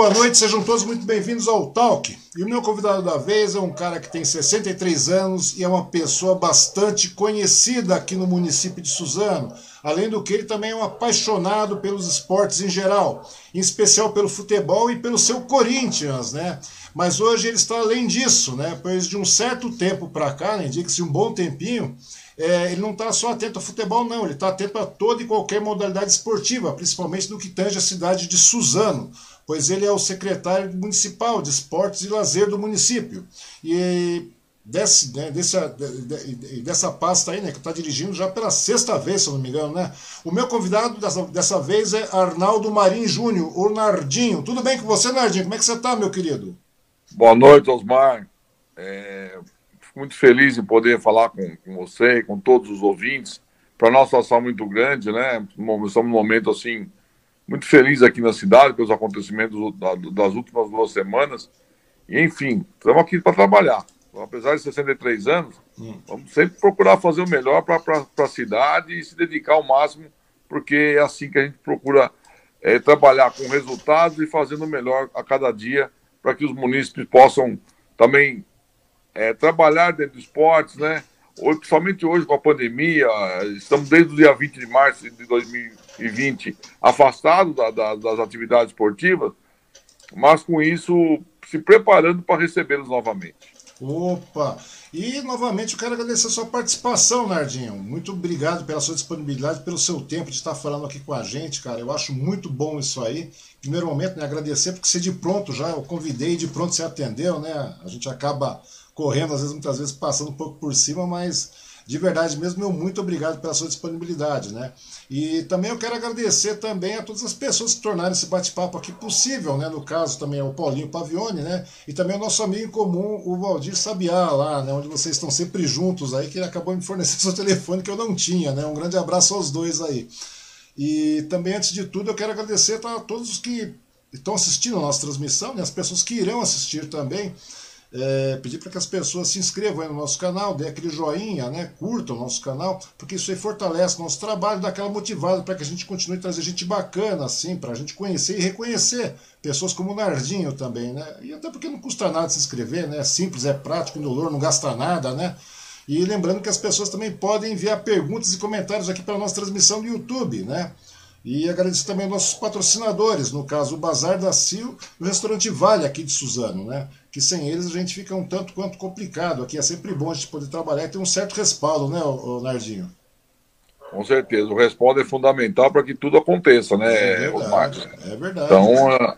boa noite, sejam todos muito bem-vindos ao Talk. E o meu convidado da vez é um cara que tem 63 anos e é uma pessoa bastante conhecida aqui no município de Suzano. Além do que, ele também é um apaixonado pelos esportes em geral, em especial pelo futebol e pelo seu Corinthians, né? Mas hoje ele está além disso, né? Pois de um certo tempo para cá, né, indica-se um bom tempinho, é, ele não está só atento ao futebol, não, ele está atento a toda e qualquer modalidade esportiva, principalmente no que tange a cidade de Suzano, pois ele é o secretário municipal de esportes e lazer do município. E desse, né, dessa, de- de- dessa pasta aí, né, que está dirigindo já pela sexta vez, se não me engano, né? O meu convidado dessa, dessa vez é Arnaldo Marim Júnior, o Nardinho. Tudo bem com você, Nardinho? Como é que você está, meu querido? Boa noite, Osmar. É, fico muito feliz em poder falar com, com você e com todos os ouvintes. Para nós, uma situação muito grande, né? Estamos num momento assim muito feliz aqui na cidade pelos acontecimentos da- das últimas duas semanas. E, enfim, estamos aqui para trabalhar. Apesar de 63 anos, vamos sempre procurar fazer o melhor para a cidade e se dedicar ao máximo, porque é assim que a gente procura é, trabalhar com resultados e fazendo o melhor a cada dia para que os munícipes possam também é, trabalhar dentro do esportes, né? Hoje, principalmente hoje com a pandemia, estamos desde o dia 20 de março de 2020 afastados da- da- das atividades esportivas, mas com isso se preparando para recebê-los novamente. Opa! E novamente eu quero agradecer a sua participação, Nardinho. Muito obrigado pela sua disponibilidade, pelo seu tempo de estar falando aqui com a gente, cara. Eu acho muito bom isso aí. Primeiro momento, né, agradecer porque você de pronto já eu convidei, de pronto você atendeu, né? A gente acaba correndo, às vezes, muitas vezes passando um pouco por cima, mas De verdade mesmo, meu muito obrigado pela sua disponibilidade, né? E também eu quero agradecer também a todas as pessoas que tornaram esse bate-papo aqui possível, né? No caso também é o Paulinho Pavione, né? E também o nosso amigo em comum, o Valdir Sabiá, lá, né? Onde vocês estão sempre juntos aí, que ele acabou me fornecendo seu telefone que eu não tinha, né? Um grande abraço aos dois aí. E também, antes de tudo, eu quero agradecer a todos os que estão assistindo a nossa transmissão, né? as pessoas que irão assistir também. É, pedir para que as pessoas se inscrevam no nosso canal, dê aquele joinha, né? curtam o nosso canal, porque isso aí fortalece nosso trabalho, dá aquela motivada para que a gente continue trazer gente bacana, assim, para a gente conhecer e reconhecer pessoas como o Nardinho também, né? E até porque não custa nada se inscrever, né? É simples, é prático, indolor, não gasta nada, né? E lembrando que as pessoas também podem enviar perguntas e comentários aqui para a nossa transmissão do YouTube, né? E agradecer também aos nossos patrocinadores, no caso o Bazar da Sil e o Restaurante Vale aqui de Suzano, né? Que sem eles a gente fica um tanto quanto complicado. Aqui é sempre bom a gente poder trabalhar e ter um certo respaldo, né, Nardinho? Com certeza, o respaldo é fundamental para que tudo aconteça, né, é verdade, É verdade. Então,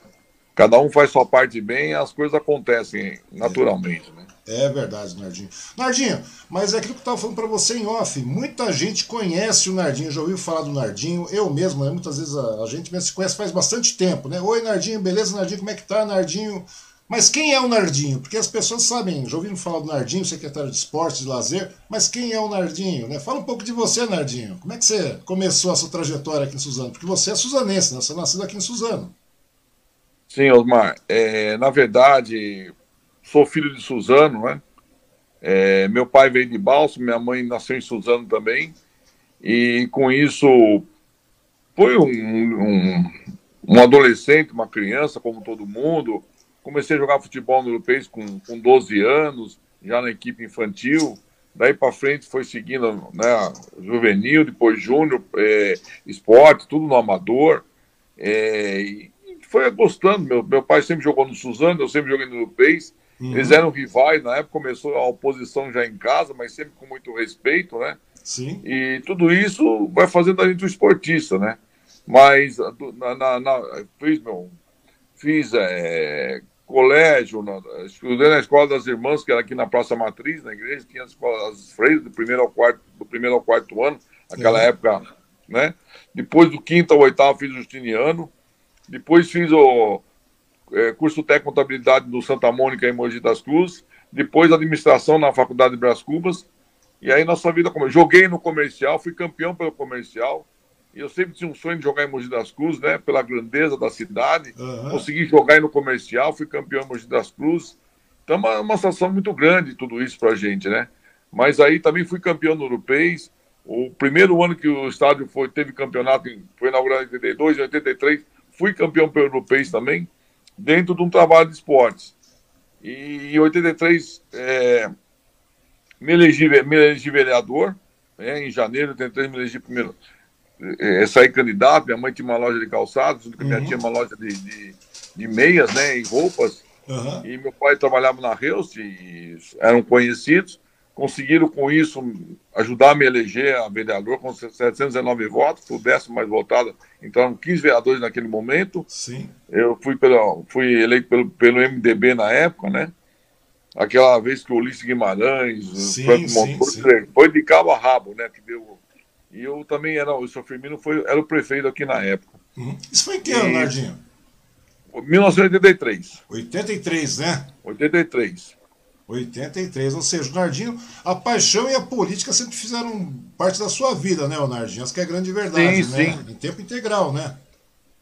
cada um faz sua parte bem e as coisas acontecem naturalmente, né? É verdade, Nardinho. Nardinho, mas é aquilo que eu estava falando para você em off. Muita gente conhece o Nardinho, já ouviu falar do Nardinho. Eu mesmo, né? muitas vezes a, a gente mesmo se conhece faz bastante tempo, né? Oi, Nardinho, beleza, Nardinho, como é que tá, Nardinho? Mas quem é o Nardinho? Porque as pessoas sabem, já ouviram falar do Nardinho, secretário de esportes, de lazer, mas quem é o Nardinho? Né? Fala um pouco de você, Nardinho. Como é que você começou a sua trajetória aqui em Suzano? Porque você é suzanense, né? Você é nascido aqui em Suzano. Sim, Osmar. É, na verdade, sou filho de Suzano, né? É, meu pai veio de Balso, minha mãe nasceu em Suzano também. E com isso, foi um, um, um adolescente, uma criança, como todo mundo. Comecei a jogar futebol no Europeu com, com 12 anos, já na equipe infantil. Daí para frente foi seguindo né, juvenil, depois júnior, é, esporte, tudo no amador. É, e foi gostando. Meu, meu pai sempre jogou no Suzano, eu sempre joguei no Europeu. Uhum. Eles eram rivais, na época começou a oposição já em casa, mas sempre com muito respeito, né? Sim. E tudo isso vai fazendo a gente um esportista, né? Mas na, na, na fiz, meu, fiz é, colégio, na, estudei na escola das irmãs, que era aqui na Praça Matriz, na igreja, tinha as escolas freiras do primeiro ao quarto, do primeiro ao quarto ano, naquela uhum. época, né? Depois do quinto ao oitavo fiz o Justiniano, depois fiz o é, curso técnico contabilidade do Santa Mônica em Mogi das Cruzes, depois administração na Faculdade de Brás Cubas, e aí nossa vida, joguei no comercial, fui campeão pelo comercial, e eu sempre tinha um sonho de jogar em Mogi das Cruzes, né, pela grandeza da cidade, uhum. consegui jogar no comercial, fui campeão em Mogi das Cruzes, então uma, uma situação muito grande tudo isso pra gente, né, mas aí também fui campeão no Europeis, o primeiro ano que o estádio foi, teve campeonato, foi inaugurado em 82, em 83, fui campeão pelo Europeis também, dentro de um trabalho de esportes. E em 83 é, me, elegi, me elegi vereador, né, em janeiro de 83 me elegi primeiro, é, saí candidato, minha mãe tinha uma loja de calçados, uhum. minha tia uma loja de, de, de, meias, né, e roupas, uhum. e meu pai trabalhava na Reus, e eram conhecidos, conseguiram com isso ajudar a me eleger a vereador com 719 votos, fui o décimo mais votado, entraram 15 vereadores naquele momento. Sim. Eu fui, pela, fui eleito pelo, pelo MDB na época, né? Aquela vez que o Ulisses Guimarães, sim, Franco Montoro, foi de cabo a rabo, né? Que deu... E eu também era, o senhor Firmino foi, era o prefeito aqui na época. Uhum. Isso foi em que ano, Nardinho? 1983. 83, né? 83. 83, ou seja, o Nardinho, a paixão e a política sempre fizeram parte da sua vida, né, Nardinho? Essa que é a grande verdade, sim, né? Sim. Em tempo integral, né?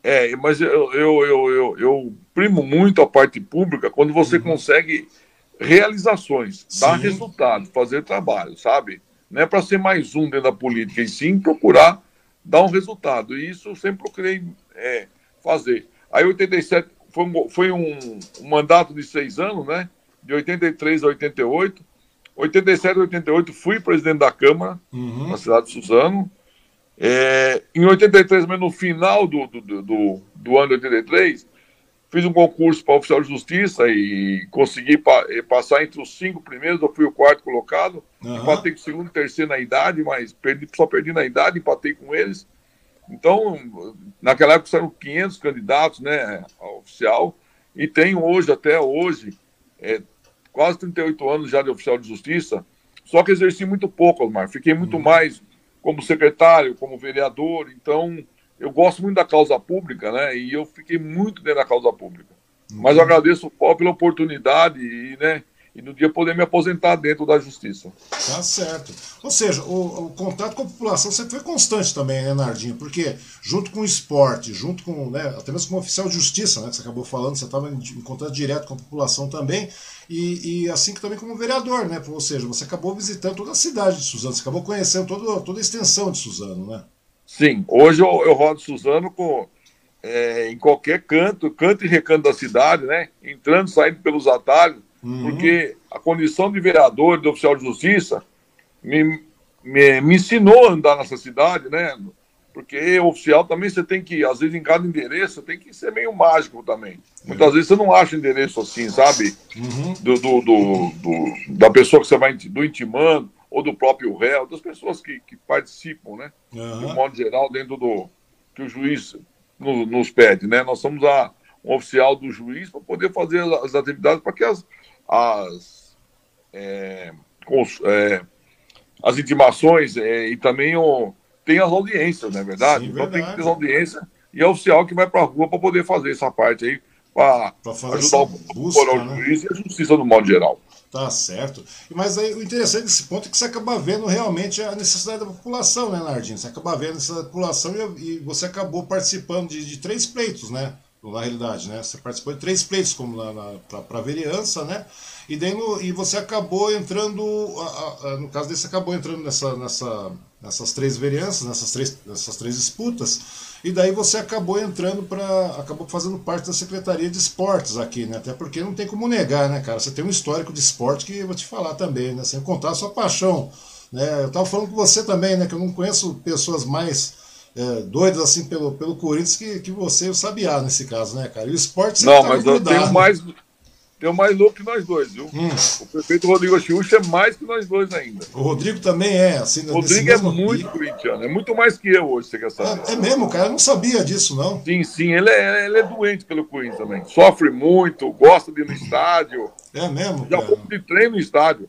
É, mas eu, eu, eu, eu, eu primo muito a parte pública quando você uhum. consegue realizações, dar sim. resultado, fazer trabalho, sabe? Não é para ser mais um dentro da política, e sim procurar dar um resultado. E isso eu sempre procurei é, fazer. Aí 87 foi, um, foi um, um mandato de seis anos, né? de 83 a 88. 87 a 88 fui presidente da Câmara, uhum. na cidade de Suzano. É, em 83, mas no final do, do, do, do ano de 83, fiz um concurso para oficial de justiça e consegui pa passar entre os cinco primeiros, eu fui o quarto colocado, uhum. empatei com o segundo e terceiro na idade, mas perdi, só perdi na idade, empatei com eles. Então, naquela época eram 500 candidatos, né, a oficial, e tenho hoje, até hoje, é, quase 38 anos já de oficial de justiça, Só que exerci muito pouco, Osmar. Fiquei muito uhum. mais como secretário, como vereador. Então, eu gosto muito da causa pública, né? E eu fiquei muito dentro da causa pública. Uhum. Mas eu agradeço o Paulo pela oportunidade e, né? e no dia poder me aposentar dentro da justiça. Tá certo. Ou seja, o, o contato com a população sempre foi constante também, né, Nardinho? Porque junto com o esporte, junto com, né, até mesmo como oficial de justiça, né, que você acabou falando, você estava em, em, contato direto com a população também, e, e, assim que também como vereador, né? Ou seja, você acabou visitando toda a cidade de Suzano, você acabou conhecendo todo, toda a extensão de Suzano, né? Sim, hoje eu, eu rodo Suzano com, é, em qualquer canto, canto e recanto da cidade, né? Entrando, saindo pelos atalhos, Uhum. Porque a condição de vereador de oficial de justiça me, me, me ensinou a andar nessa cidade, né? Porque oficial também você tem que, às vezes, em cada endereço, tem que ser meio mágico também. Muitas uhum. vezes você não acha endereço assim, sabe? Uhum. Do, do, do, do, da pessoa que você vai do intimando, ou do próprio réu, das pessoas que, que participam, né? Uhum. De modo geral, dentro do que o juiz no, nos pede, né? Nós somos a, um oficial do juiz para poder fazer as, atividades para que as, as, é, cons, é, as intimações é, e também o, tem as audiências, não é verdade? Sim, então verdade. tem que ter as audiências e é o oficial que vai para a rua para poder fazer essa parte aí, para ajudar o, busca, o né? juiz e a justiça no modo geral. Tá certo. Mas aí o interessante desse ponto é que você acaba vendo realmente a necessidade da população, né, Nardinho? Você acaba vendo essa população e, e você acabou participando de, de três pleitos, né? na realidade, né? Você participou de três pleitos como para a vereança, né? E, daí no, e você acabou entrando, a, a, no caso desse, acabou entrando nessa, nessa, nessas três vereanças, nessas três, nessas três disputas, e daí você acabou entrando para. acabou fazendo parte da Secretaria de Esportes aqui, né? Até porque não tem como negar, né, cara? Você tem um histórico de esporte que eu vou te falar também, né? Sem contar a sua paixão. Né? Eu estava falando com você também, né? Que eu não conheço pessoas mais é, doidos assim pelo, pelo Corinthians que, que você e o Sabiá nesse caso, né, cara? E o esporte Não, tá mas eu tenho mais, tenho mais louco que nós dois, viu? Hum. O prefeito Rodrigo Achiúcha é mais que nós dois ainda. O Rodrigo também é, assim, O Rodrigo é muito corintiano, é muito mais que eu hoje, você quer saber. É, é, mesmo, cara, eu não sabia disso, não. Sim, sim, ele é, ele é doente pelo Corinthians também. Sofre muito, gosta de ir no estádio. É mesmo, Já fomos de treino no estádio.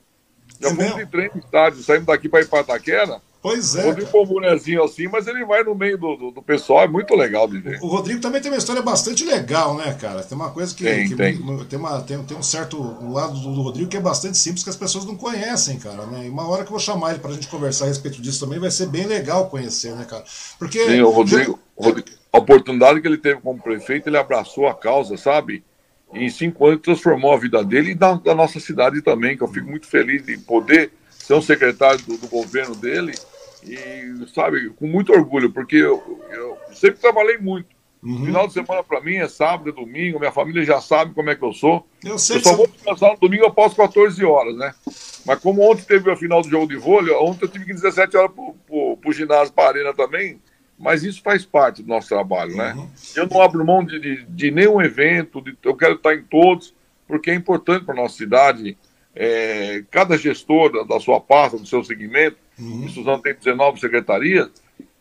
Já é fomos mesmo? de treino no estádio, saímos daqui para ir para Itaquera. Pois é. O Rodrigo um bonezinho assim, mas ele vai no meio do, do, do, pessoal, é muito legal de ver. O Rodrigo também tem uma história bastante legal, né, cara? Tem uma coisa que. Tem, que tem. tem, uma, tem, tem um certo lado do, do, Rodrigo que é bastante simples, que as pessoas não conhecem, cara, né? E uma hora que eu vou chamar ele pra gente conversar a respeito disso também, vai ser bem legal conhecer, né, cara? Porque. Sim, o Rodrigo, o Rodrigo a oportunidade que ele teve como prefeito, ele abraçou a causa, sabe? E em cinco anos transformou a vida dele e da, da nossa cidade também, que eu fico muito feliz de poder ser um secretário do, do governo dele e, sabe, com muito orgulho, porque eu, eu sempre trabalhei muito. Uhum. Final de semana para mim é sábado, é domingo, minha família já sabe como é que eu sou. Eu, sei eu só vou descansar no domingo após 14 horas, né? Mas como ontem teve a final do jogo de vôlei, ontem eu tive que ir 17 horas pro, pro, pro ginásio, para arena também, mas isso faz parte do nosso trabalho, né? Uhum. Eu não abro mão de, de, de nenhum evento, de, eu quero estar em todos, porque é importante para nossa cidade, é, cada gestor da, da sua pasta, do seu segmento, uhum. e Suzano tem 19 secretarias,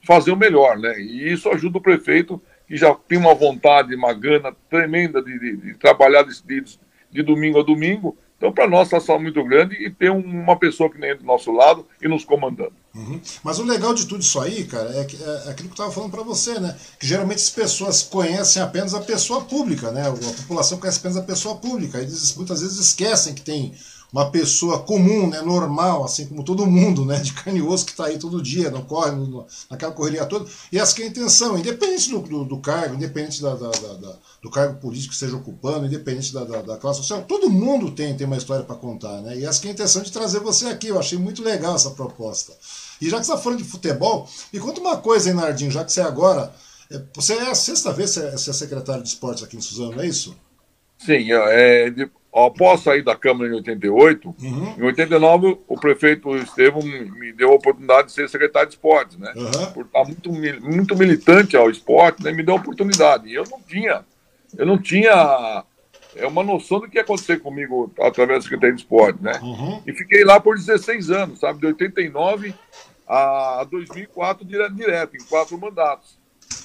fazer o melhor, né? E isso ajuda o prefeito, que já tem uma vontade, uma gana tremenda de, de, de trabalhar de, de, de, domingo a domingo. Então, para nós, está muito grande e ter uma pessoa que nem do nosso lado e nos comandando. Uhum. Mas o legal de tudo isso aí, cara, é, que, é, é aquilo que eu estava falando para você, né? Que geralmente as pessoas conhecem apenas a pessoa pública, né? A população conhece apenas a pessoa pública. Eles muitas vezes esquecem que tem uma pessoa comum, né, normal, assim como todo mundo, né, de carne e osso que está aí todo dia, não corre, no, naquela correria toda, e essa que é a intenção, independente do, do, do cargo, independente da, da, da, do cargo político que esteja ocupando, independente da, da, classe social, todo mundo tem, tem uma história para contar, né, e essa que é a intenção de trazer você aqui, eu achei muito legal essa proposta. E já que você está falando de futebol, me conta uma coisa, hein, Nardinho, já que você é agora, é, você é a sexta vez que você é secretário de esportes aqui em Suzano, não é isso? Sim, é, após sair da Câmara em 88, uhum. em 89 o prefeito Estevam me deu a oportunidade de ser secretário de esportes, né? Uhum. Por estar muito, muito militante ao esporte, né? Me deu a oportunidade. E eu não tinha, eu não tinha é uma noção do que ia acontecer comigo através da Secretaria de Esporte, né? Uhum. E fiquei lá por 16 anos, sabe? De 89 a 2004 direto, direto em quatro mandatos.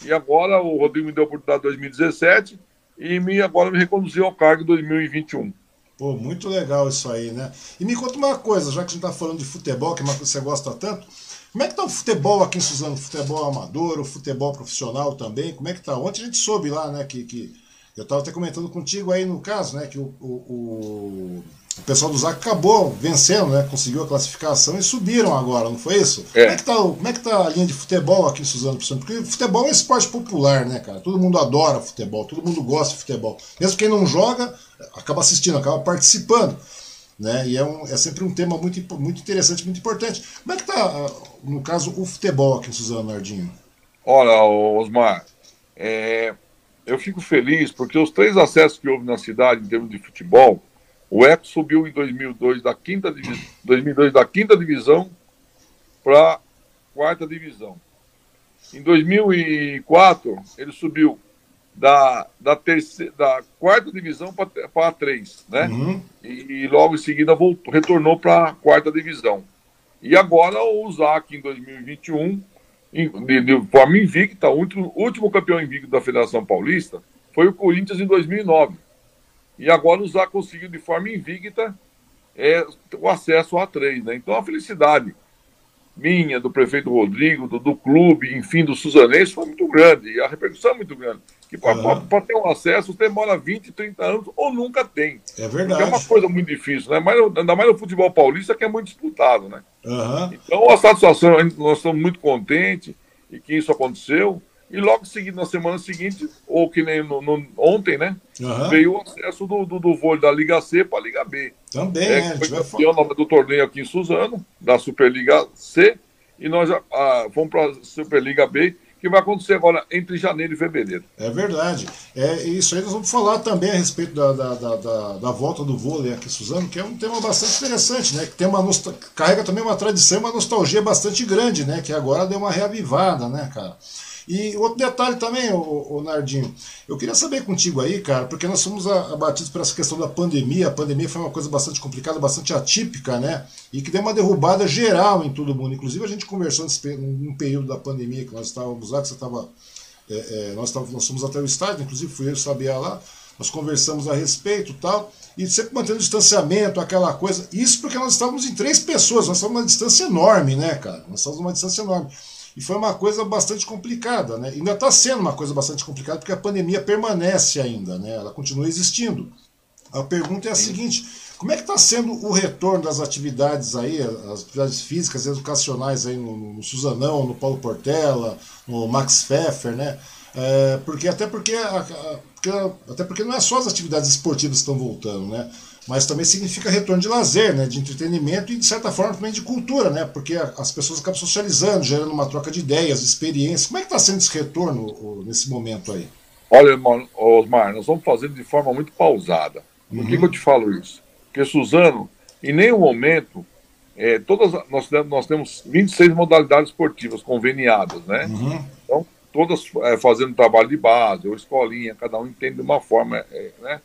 E agora o Rodrigo me deu a oportunidade em 2017 e me, agora me reconduziu ao cargo em 2021. Pô, muito legal isso aí, né? E me conta uma coisa, já que a gente tá falando de futebol, que é uma coisa que você gosta tanto, como é que tá o futebol aqui em Suzano? Futebol amador, o futebol profissional também? Como é que tá? Ontem a gente soube lá, né, que, que eu estava até comentando contigo aí no caso, né, que o, o, o pessoal do ZAC acabou vencendo, né, conseguiu a classificação e subiram agora, não foi isso? É. Como, é que tá, como é que tá a linha de futebol aqui em Suzano? Porque futebol é um esporte popular, né, cara? Todo mundo adora futebol, todo mundo gosta de futebol. Mesmo quem não joga, acaba assistindo, acaba participando. Né? E é, um, é sempre um tema muito, muito interessante, muito importante. Como é que está, ah, no caso, o futebol aqui em Suzano Nardinho? Olha, Osmar, é, eu fico feliz porque os três acessos que houve na cidade em termos de futebol, o Eco subiu em 2002 da quinta, 2002 da quinta divisão para quarta divisão. Em 2004, ele subiu da, da, terceira, da quarta divisão para a três, né? Uhum. E, e, logo em seguida voltou, retornou para a quarta divisão. E agora o ZAC em 2021, de, de forma invicta, o último, último campeão invicto da Federação Paulista foi o Corinthians em 2009. E agora o ZAC conseguiu de forma invicta é, o acesso a três, né? Então a felicidade minha, do prefeito Rodrigo, do, do clube, enfim, do Suzanense foi muito grande. E a repercussão é muito grande. Que para uhum. ter um acesso, demora 20, 30 anos ou nunca tem. É verdade. é uma coisa muito difícil, né? Mas, ainda mais no futebol paulista, que é muito disputado, né? Uhum. Então, a satisfação, nós estamos muito contentes e que isso aconteceu. E logo seguido, na semana seguinte, ou que nem no, no ontem, né? Uhum. Veio o acesso do, do, do vôlei da Liga C para a Liga B. Também, é. é foi campeão do torneio aqui em Suzano, da Superliga C, e nós já ah, fomos para a Superliga B que vai acontecer agora entre janeiro e fevereiro. É verdade. É isso aí nós vamos falar também a respeito da, da, da, da, da volta do vôlei aqui, Suzano, que é um tema bastante interessante, né? Que tem uma nostal... carrega também uma tradição, uma nostalgia bastante grande, né? Que agora deu uma reavivada, né, cara? E outro detalhe também, o, o Nardinho, eu queria saber contigo aí, cara, porque nós fomos abatidos por essa questão da pandemia. A pandemia foi uma coisa bastante complicada, bastante atípica, né? E que deu uma derrubada geral em todo mundo. Inclusive, a gente conversou nesse, num período da pandemia que nós estávamos lá, que você estava. É, é, nós, nós fomos até o estádio, inclusive fui eu e Sabia lá, nós conversamos a respeito tal, e sempre mantendo distanciamento, aquela coisa. Isso porque nós estávamos em três pessoas, nós estávamos numa distância enorme, né, cara? Nós estávamos numa distância enorme. E foi uma coisa bastante complicada, né? Ainda está sendo uma coisa bastante complicada porque a pandemia permanece ainda, né? Ela continua existindo. A pergunta é a seguinte: como é que está sendo o retorno das atividades aí, as atividades físicas, educacionais aí no, no Suzanão, no Paulo Portela, no Max Pfeffer, né? É, porque até porque, a, a, porque, até porque não é só as atividades esportivas que estão voltando, né? Mas também significa retorno de lazer, né, de entretenimento e, de certa forma, também de cultura, né, porque as pessoas acabam socializando, gerando uma troca de ideias, experiências. Como é que está sendo esse retorno nesse momento aí? Olha, Osmar, nós vamos fazendo de forma muito pausada. Por uhum. que, que, eu te falo isso? Porque, Suzano, em nenhum momento, é, todas, nós, nós temos 26 modalidades esportivas conveniadas, né? Uhum. Então, todas é, fazendo trabalho de base, ou escolinha, cada um entende de uma forma, é, né?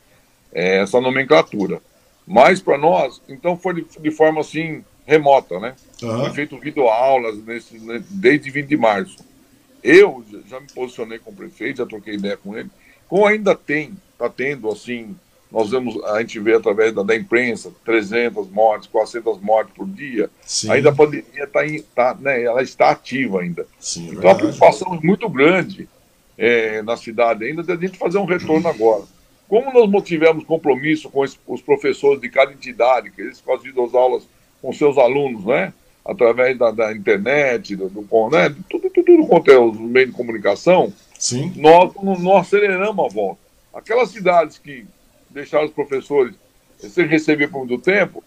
É, essa nomenclatura. Mas para nós, então foi de, de, forma assim remota, né? Uhum. Foi feito videoaulas nesse, né, desde 20 de março. Eu já me posicionei com o prefeito, já troquei ideia com ele. Como ainda tem, está tendo assim, nós vemos, a gente vê através da, da, imprensa, 300 mortes, 400 mortes por dia, Sim. ainda a pandemia está, tá, né, ela está ativa ainda. Sim, então verdade. a preocupação é muito grande é, na cidade ainda de a gente fazer um retorno agora. Como nós tivemos compromisso com os professores de cada entidade, que eles faziam as aulas com seus alunos, né? Através da, da internet, do, do né? tudo, tudo, tudo quanto é os meios de comunicação, Sim. Nós, nós aceleramos a volta. Aquelas cidades que deixaram os professores sem receber por muito tempo,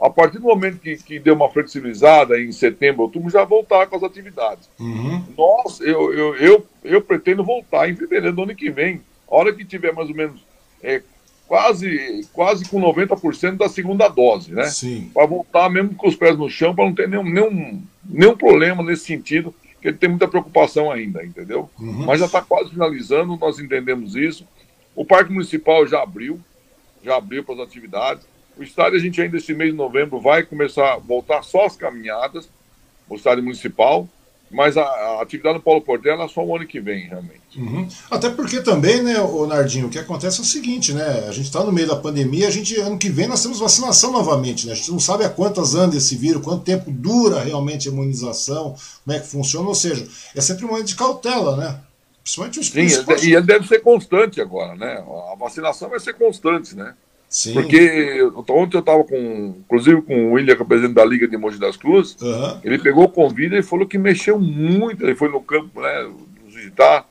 a partir do momento que, que deu uma flexibilizada em setembro, outubro, já voltar com as atividades. Uhum. Nós, eu, eu, eu, eu pretendo voltar em fevereiro do ano que vem. A hora que tiver mais ou menos é, quase, quase com 90% da segunda dose, né? Sim. Para voltar mesmo com os pés no chão, para não ter nenhum, nenhum, nenhum problema nesse sentido, que ele tem muita preocupação ainda, entendeu? Uhum. Mas já está quase finalizando, nós entendemos isso. O Parque Municipal já abriu, já abriu para as atividades. O estádio, a gente ainda esse mês de novembro vai começar a voltar só as caminhadas, o estádio municipal. Mas a, a, atividade no Paulo Portela é só o ano que vem, realmente. Uhum. Até porque também, né, o Nardinho, o que acontece é o seguinte, né? A gente está no meio da pandemia, a gente, ano que vem nós temos vacinação novamente, né? A gente não sabe a quantas anda esse vírus, quanto tempo dura realmente a imunização, como é que funciona, ou seja, é sempre um momento de cautela, né? Principalmente os Sim, e ele deve ser constante agora, né? A vacinação vai ser constante, né? Sim. Porque ontem eu estava com, inclusive com o William, que é o presidente da Liga de Mogi das Cruzes, uhum. ele pegou o convite e falou que mexeu muito, ele foi no campo, né, visitar,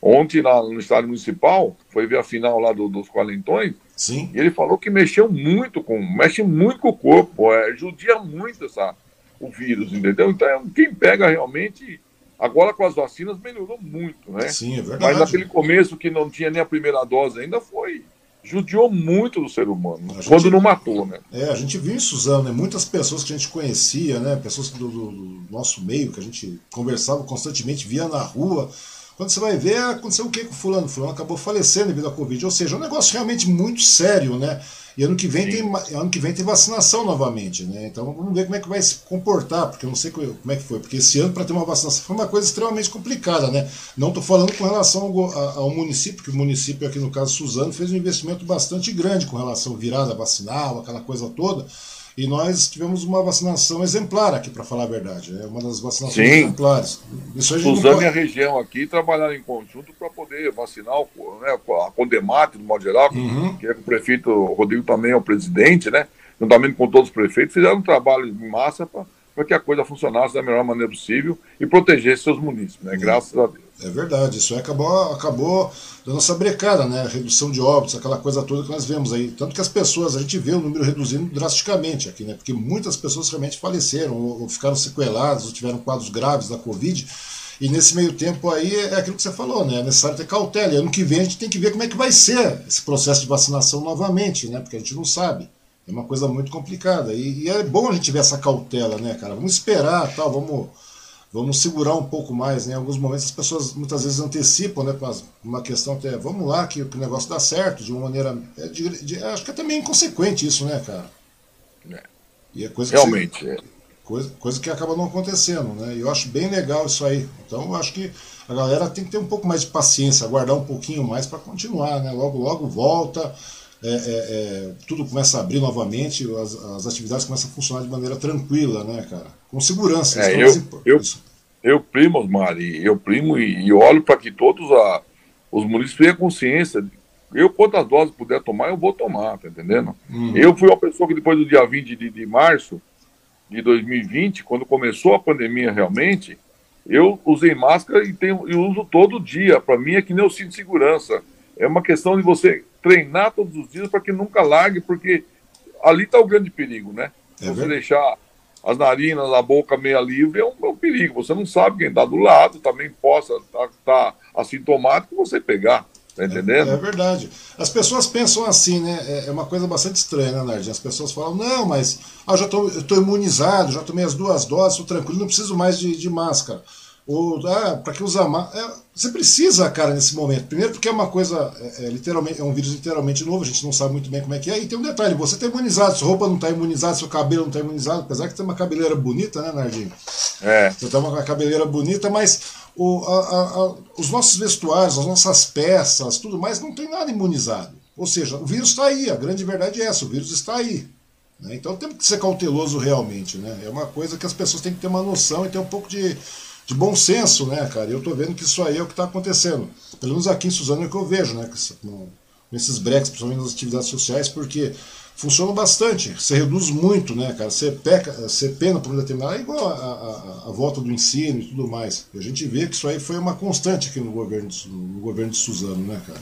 ontem lá no estádio municipal, foi ver a final lá do, dos Qualentões, Sim. e ele falou que mexeu muito com, mexe muito com o corpo, é, judia muito essa, o vírus, entendeu? Então, quem pega realmente, agora com as vacinas melhorou muito, né? Sim, é verdade. Mas naquele começo que não tinha nem a primeira dose ainda, foi judiou muito do ser humano, quando não matou, né? É, a gente viu em Suzano, né? Muitas pessoas que a gente conhecia, né? Pessoas do, do, do, nosso meio, que a gente conversava constantemente, via na rua. Quando você vai ver, aconteceu o que com o fulano? O fulano acabou falecendo devido à Covid. Ou seja, é um negócio realmente muito sério, né? E ano que vem, tem, ano que vem tem vacinação novamente, né? Então vamos ver como é que vai se comportar, porque eu não sei como é que foi. Porque esse ano, para ter uma vacinação, foi uma coisa extremamente complicada, né? Não estou falando com relação ao, ao, município, que o município, aqui no caso Suzano, fez um investimento bastante grande com relação à virada vacinal, aquela coisa toda. E nós tivemos uma vacinação exemplar aqui, para falar a verdade. É uma das vacinações Sim. exemplares. Isso a Suzano pode... e a região aqui trabalharam em conjunto para poder vacinar né, a Condemate, do modo geral, uhum. que é o prefeito o Rodrigo também é o presidente, né? Juntamente com todos os prefeitos, fizeram um trabalho em massa para que a coisa funcionasse da melhor maneira possível e protegesse seus municípios, né? Graças a Deus. É verdade, isso aí acabou, acabou dando essa brecada, né? Redução de óbitos, aquela coisa toda que nós vemos aí. Tanto que as pessoas, a gente vê o número reduzindo drasticamente aqui, né? Porque muitas pessoas realmente faleceram, ou, ou ficaram sequeladas, ou tiveram quadros graves da Covid. E nesse meio tempo aí é aquilo que você falou, né? É necessário ter cautela. E ano que vem a gente tem que ver como é que vai ser esse processo de vacinação novamente, né? Porque a gente não sabe. É uma coisa muito complicada. E, e é bom a gente ver essa cautela, né, cara? Vamos esperar, tal, vamos vamos segurar um pouco mais. Né? Em alguns momentos as pessoas muitas vezes antecipam, né? Uma questão até, vamos lá, que, que o negócio dá certo, de uma maneira. É de, de, acho que é também inconsequente isso, né, cara? É. E é coisa Realmente. Você, é. coisa, coisa que acaba não acontecendo, né? E eu acho bem legal isso aí. Então eu acho que a galera tem que ter um pouco mais de paciência, aguardar um pouquinho mais para continuar, né? Logo, logo volta. É, é, é, tudo começa a abrir novamente, as, as, atividades começam a funcionar de maneira tranquila, né, cara? Com segurança. É, eu, eu, eu primo, Mari, eu primo e, e olho para que todos a, os municípios tenham consciência. Eu, quantas doses puder tomar, eu vou tomar, tá entendendo? Uhum. Eu fui uma pessoa que depois do dia 20 de, de março de 2020, quando começou a pandemia realmente, eu usei máscara e, tenho, e uso todo dia. Para mim é que nem eu sinto segurança. É uma questão de você treinar todos os dias para que nunca largue, porque ali está o grande perigo, né? É você deixar as narinas, a boca meia livre é um, é um perigo. Você não sabe quem está do lado, também possa estar tá, tá assintomático você pegar. Tá entendendo? É, é, verdade. As pessoas pensam assim, né? É, é uma coisa bastante estranha, né, Nardinho? As pessoas falam, não, mas ah, já estou imunizado, já tomei as duas doses, estou tranquilo, não preciso mais de, de máscara. Ou, ah, para que usar máscara? É, você precisa, cara, nesse momento. Primeiro porque é uma coisa, é, é, literalmente, é um vírus literalmente novo, a gente não sabe muito bem como é que é. E tem um detalhe, você está imunizado, sua roupa não está imunizada, seu cabelo não está imunizado, apesar que tem uma cabeleira bonita, né, Nardinho? É. Você tem uma cabeleira bonita, mas o, a, a, a, os nossos vestuários, as nossas peças, tudo mais, não tem nada imunizado. Ou seja, o vírus está aí, a grande verdade é essa, o vírus está aí. Né? Então temos que ser cauteloso realmente. Né? É uma coisa que as pessoas têm que ter uma noção e ter um pouco de de bom senso, né, cara? Eu tô vendo que isso aí é o que está acontecendo. Pelo menos aqui em Suzano é o que eu vejo, né? Com esses breaks, principalmente nas atividades sociais, porque funciona bastante. Você reduz muito, né, cara? Você, peca, você pena por um determinado. É igual a, a, a, volta do ensino e tudo mais. E a gente vê que isso aí foi uma constante aqui no governo, de, no governo de Suzano, né, cara?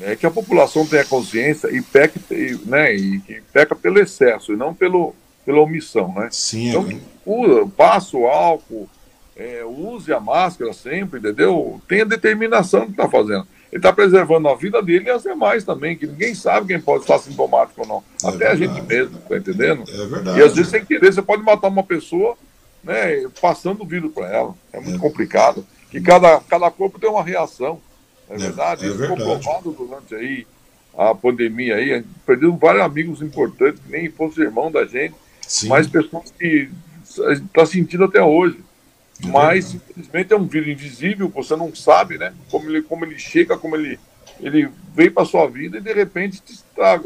É que a população tenha consciência e peca, né, e, e peca pelo excesso e não pelo, pela omissão, né? Sim, então, é. passa o álcool, é, use a máscara sempre, entendeu? Tenha determinação que está fazendo. Ele está preservando a vida dele e as demais também, que ninguém sabe quem pode estar sintomático ou não. É Até verdade. a gente mesmo, tá entendendo? É verdade. E às vezes, sem querer, você pode matar uma pessoa né, passando o vírus para ela. É muito é. complicado. Que cada, cada corpo tem uma reação. É, é verdade? É Isso verdade. ficou provado durante aí a pandemia aí. Perdemos vários amigos importantes, que nem fosse irmão da gente, Sim. mas pessoas que está sentindo até hoje. Mas, infelizmente, é um vírus invisível, você não sabe, né? Como ele, como ele chega, como ele, ele vem para sua vida e, de repente,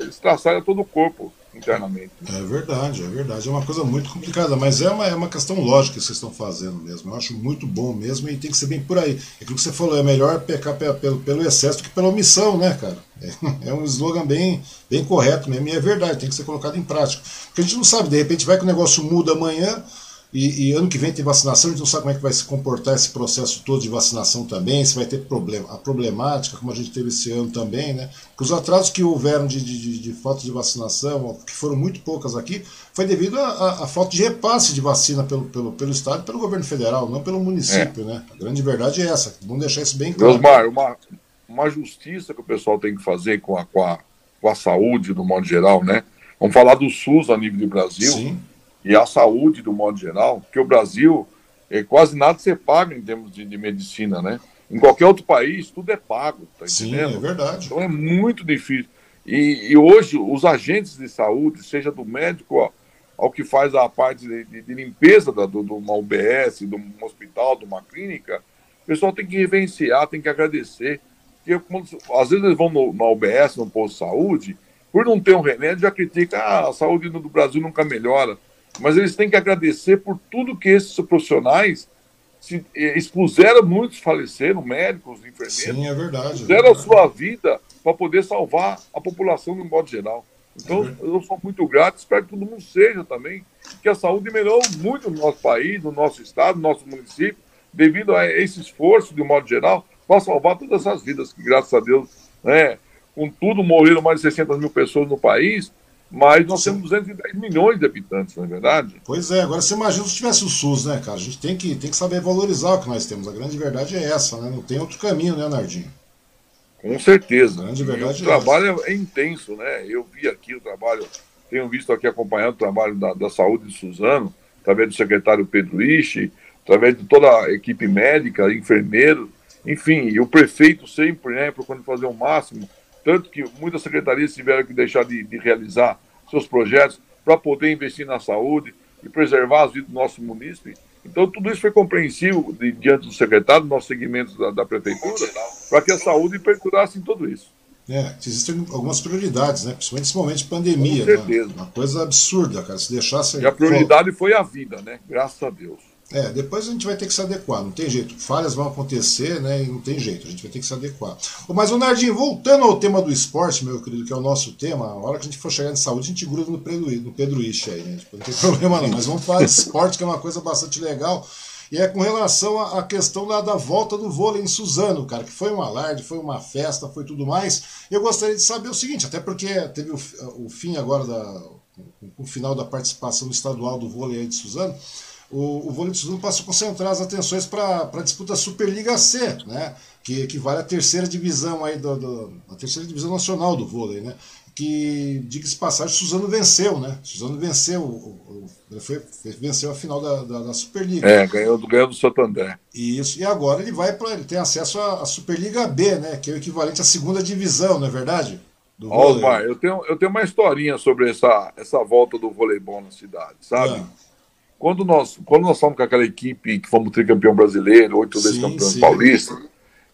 estraçalha todo o corpo internamente. É verdade, é verdade. É uma coisa muito complicada, mas é uma, é uma questão lógica que vocês estão fazendo mesmo. Eu acho muito bom mesmo e tem que ser bem por aí. É aquilo que você falou, é melhor pecar pelo, pelo excesso do que pela omissão, né, cara? É, é um slogan bem, bem correto mesmo e é verdade, tem que ser colocado em prática. Porque a gente não sabe, de repente vai que o negócio muda amanhã e, e, ano que vem tem vacinação, a gente não sabe como é que vai se comportar esse processo todo de vacinação também, se vai ter problema, a problemática, como a gente teve esse ano também, né? Porque os atrasos que houveram de, de, de falta de vacinação, que foram muito poucas aqui, foi devido à falta de repasse de vacina pelo, pelo, pelo Estado e pelo governo federal, não pelo município, é. né? A grande verdade é essa. Vamos deixar isso bem claro. Osmar, uma, uma justiça que o pessoal tem que fazer com a, com a, com a saúde, do modo geral, né? Vamos falar do SUS a nível do Brasil. Sim e a saúde do modo geral, porque o Brasil é, quase nada você paga em termos de, de, medicina, né? Em qualquer outro país, tudo é pago, tá entendendo? Sim, é verdade. Então é muito difícil. E, e hoje, os agentes de saúde, seja do médico ó, ao que faz a parte de, de, de limpeza da, do, de uma UBS, de um hospital, de uma clínica, o pessoal tem que reverenciar, tem que agradecer. Porque, às vezes eles vão no, na UBS, no posto de saúde, por não ter um remédio, já critica, ah, a saúde do Brasil nunca melhora mas eles têm que agradecer por tudo que esses profissionais se eh, expuseram, muitos faleceram, médicos, enfermeiros. Sim, é verdade. Expuseram é a sua vida para poder salvar a população de um modo geral. Então, é eu sou muito grato, espero que todo mundo seja também, que a saúde melhorou muito no nosso país, no nosso estado, no nosso município, devido a esse esforço, de um modo geral, para salvar todas essas vidas, que graças a Deus, né, com tudo, morreram mais de 600 mil pessoas no país, mas nós Sim. temos 210 milhões de habitantes, não é verdade? Pois é, agora você imagina se tivesse o SUS, né, cara? A gente tem que, tem que saber valorizar o que nós temos. A grande verdade é essa, né? Não tem outro caminho, né, Nardinho? Com certeza. A grande verdade o é trabalho essa. é intenso, né? Eu vi aqui o trabalho, tenho visto aqui acompanhando o trabalho da, da saúde de Suzano, através do secretário Pedro Ishi, através de toda a equipe médica, enfermeiro, enfim, e o prefeito sempre, né, procurando fazer o máximo tanto que muitas secretarias tiveram que deixar de, de realizar seus projetos para poder investir na saúde e preservar as vidas do nosso município. Então, tudo isso foi compreensível de, diante do secretário, do nosso segmento da, da prefeitura, para que a saúde perdurasse em tudo isso. É, existem algumas prioridades, né? principalmente nesse momento de pandemia. Com certeza. Né? Uma coisa absurda, cara. Se deixasse. E a prioridade foi a vida, né? Graças a Deus. É, depois a gente vai ter que se adequar, não tem jeito. Falhas vão acontecer, né? E não tem jeito, a gente vai ter que se adequar. Mas, o Nardinho, voltando ao tema do esporte, meu querido, que é o nosso tema, a hora que a gente for chegar em saúde, a gente gruda no Pedro, no Pedro Isch aí, né? Tipo, não tem problema não. Mas vamos falar de esporte, que é uma coisa bastante legal. E é com relação à questão da, da volta do vôlei em Suzano, cara, que foi um alarde, foi uma festa, foi tudo mais. Eu gostaria de saber o seguinte, até porque teve o, o fim agora da. o final da participação estadual do vôlei aí de Suzano o, o vôlei de Suzano passou a concentrar as atenções para a disputa Superliga C, né? que equivale à terceira divisão aí do, do, a terceira divisão nacional do vôlei, né? Que, diga-se passagem, Suzano venceu, né? Suzano venceu, o, o, foi, venceu a final da, da, da, Superliga. É, ganhou, ganhou do Santander. Isso, e agora ele vai para ele tem acesso à, à, Superliga B, né? Que é o equivalente à segunda divisão, não é verdade? Do Osmar, eu tenho, eu tenho uma historinha sobre essa, essa volta do voleibol na cidade, sabe? Ah. Quando nós, quando nós fomos com aquela equipe que fomos tricampeão brasileiro, oito vezes campeão paulista,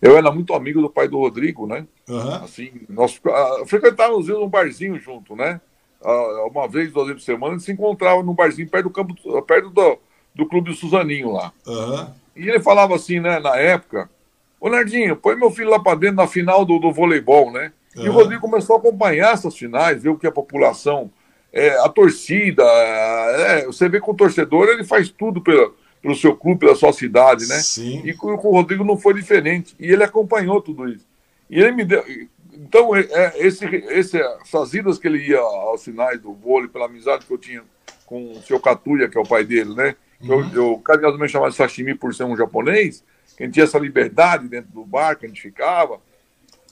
eu era muito amigo do pai do Rodrigo, né? Uhum. Assim, nós uh, frequentávamos um barzinho junto, né? Uh, uma vez, duas vezes por semana, a gente se encontrava num barzinho perto do campo, perto do, do clube do Suzaninho lá. Uhum. E ele falava assim, né, na época, ô Nardinho, põe meu filho lá para dentro na final do, do voleibol, né? Uhum. E o Rodrigo começou a acompanhar essas finais, ver o que a população é, a torcida, é, você vê que o torcedor ele faz tudo pelo, pelo seu clube, pela sua cidade, né? Sim. E com, com, o Rodrigo não foi diferente. E ele acompanhou tudo isso. E ele me deu. Então, é, é esse, esse, essas idas que ele ia aos sinais do vôlei, pela amizade que eu tinha com o seu Katuya, que é o pai dele, né? Uhum. Eu, eu carinhosamente chamava de sashimi por ser um japonês, que a gente tinha essa liberdade dentro do bar que a gente ficava.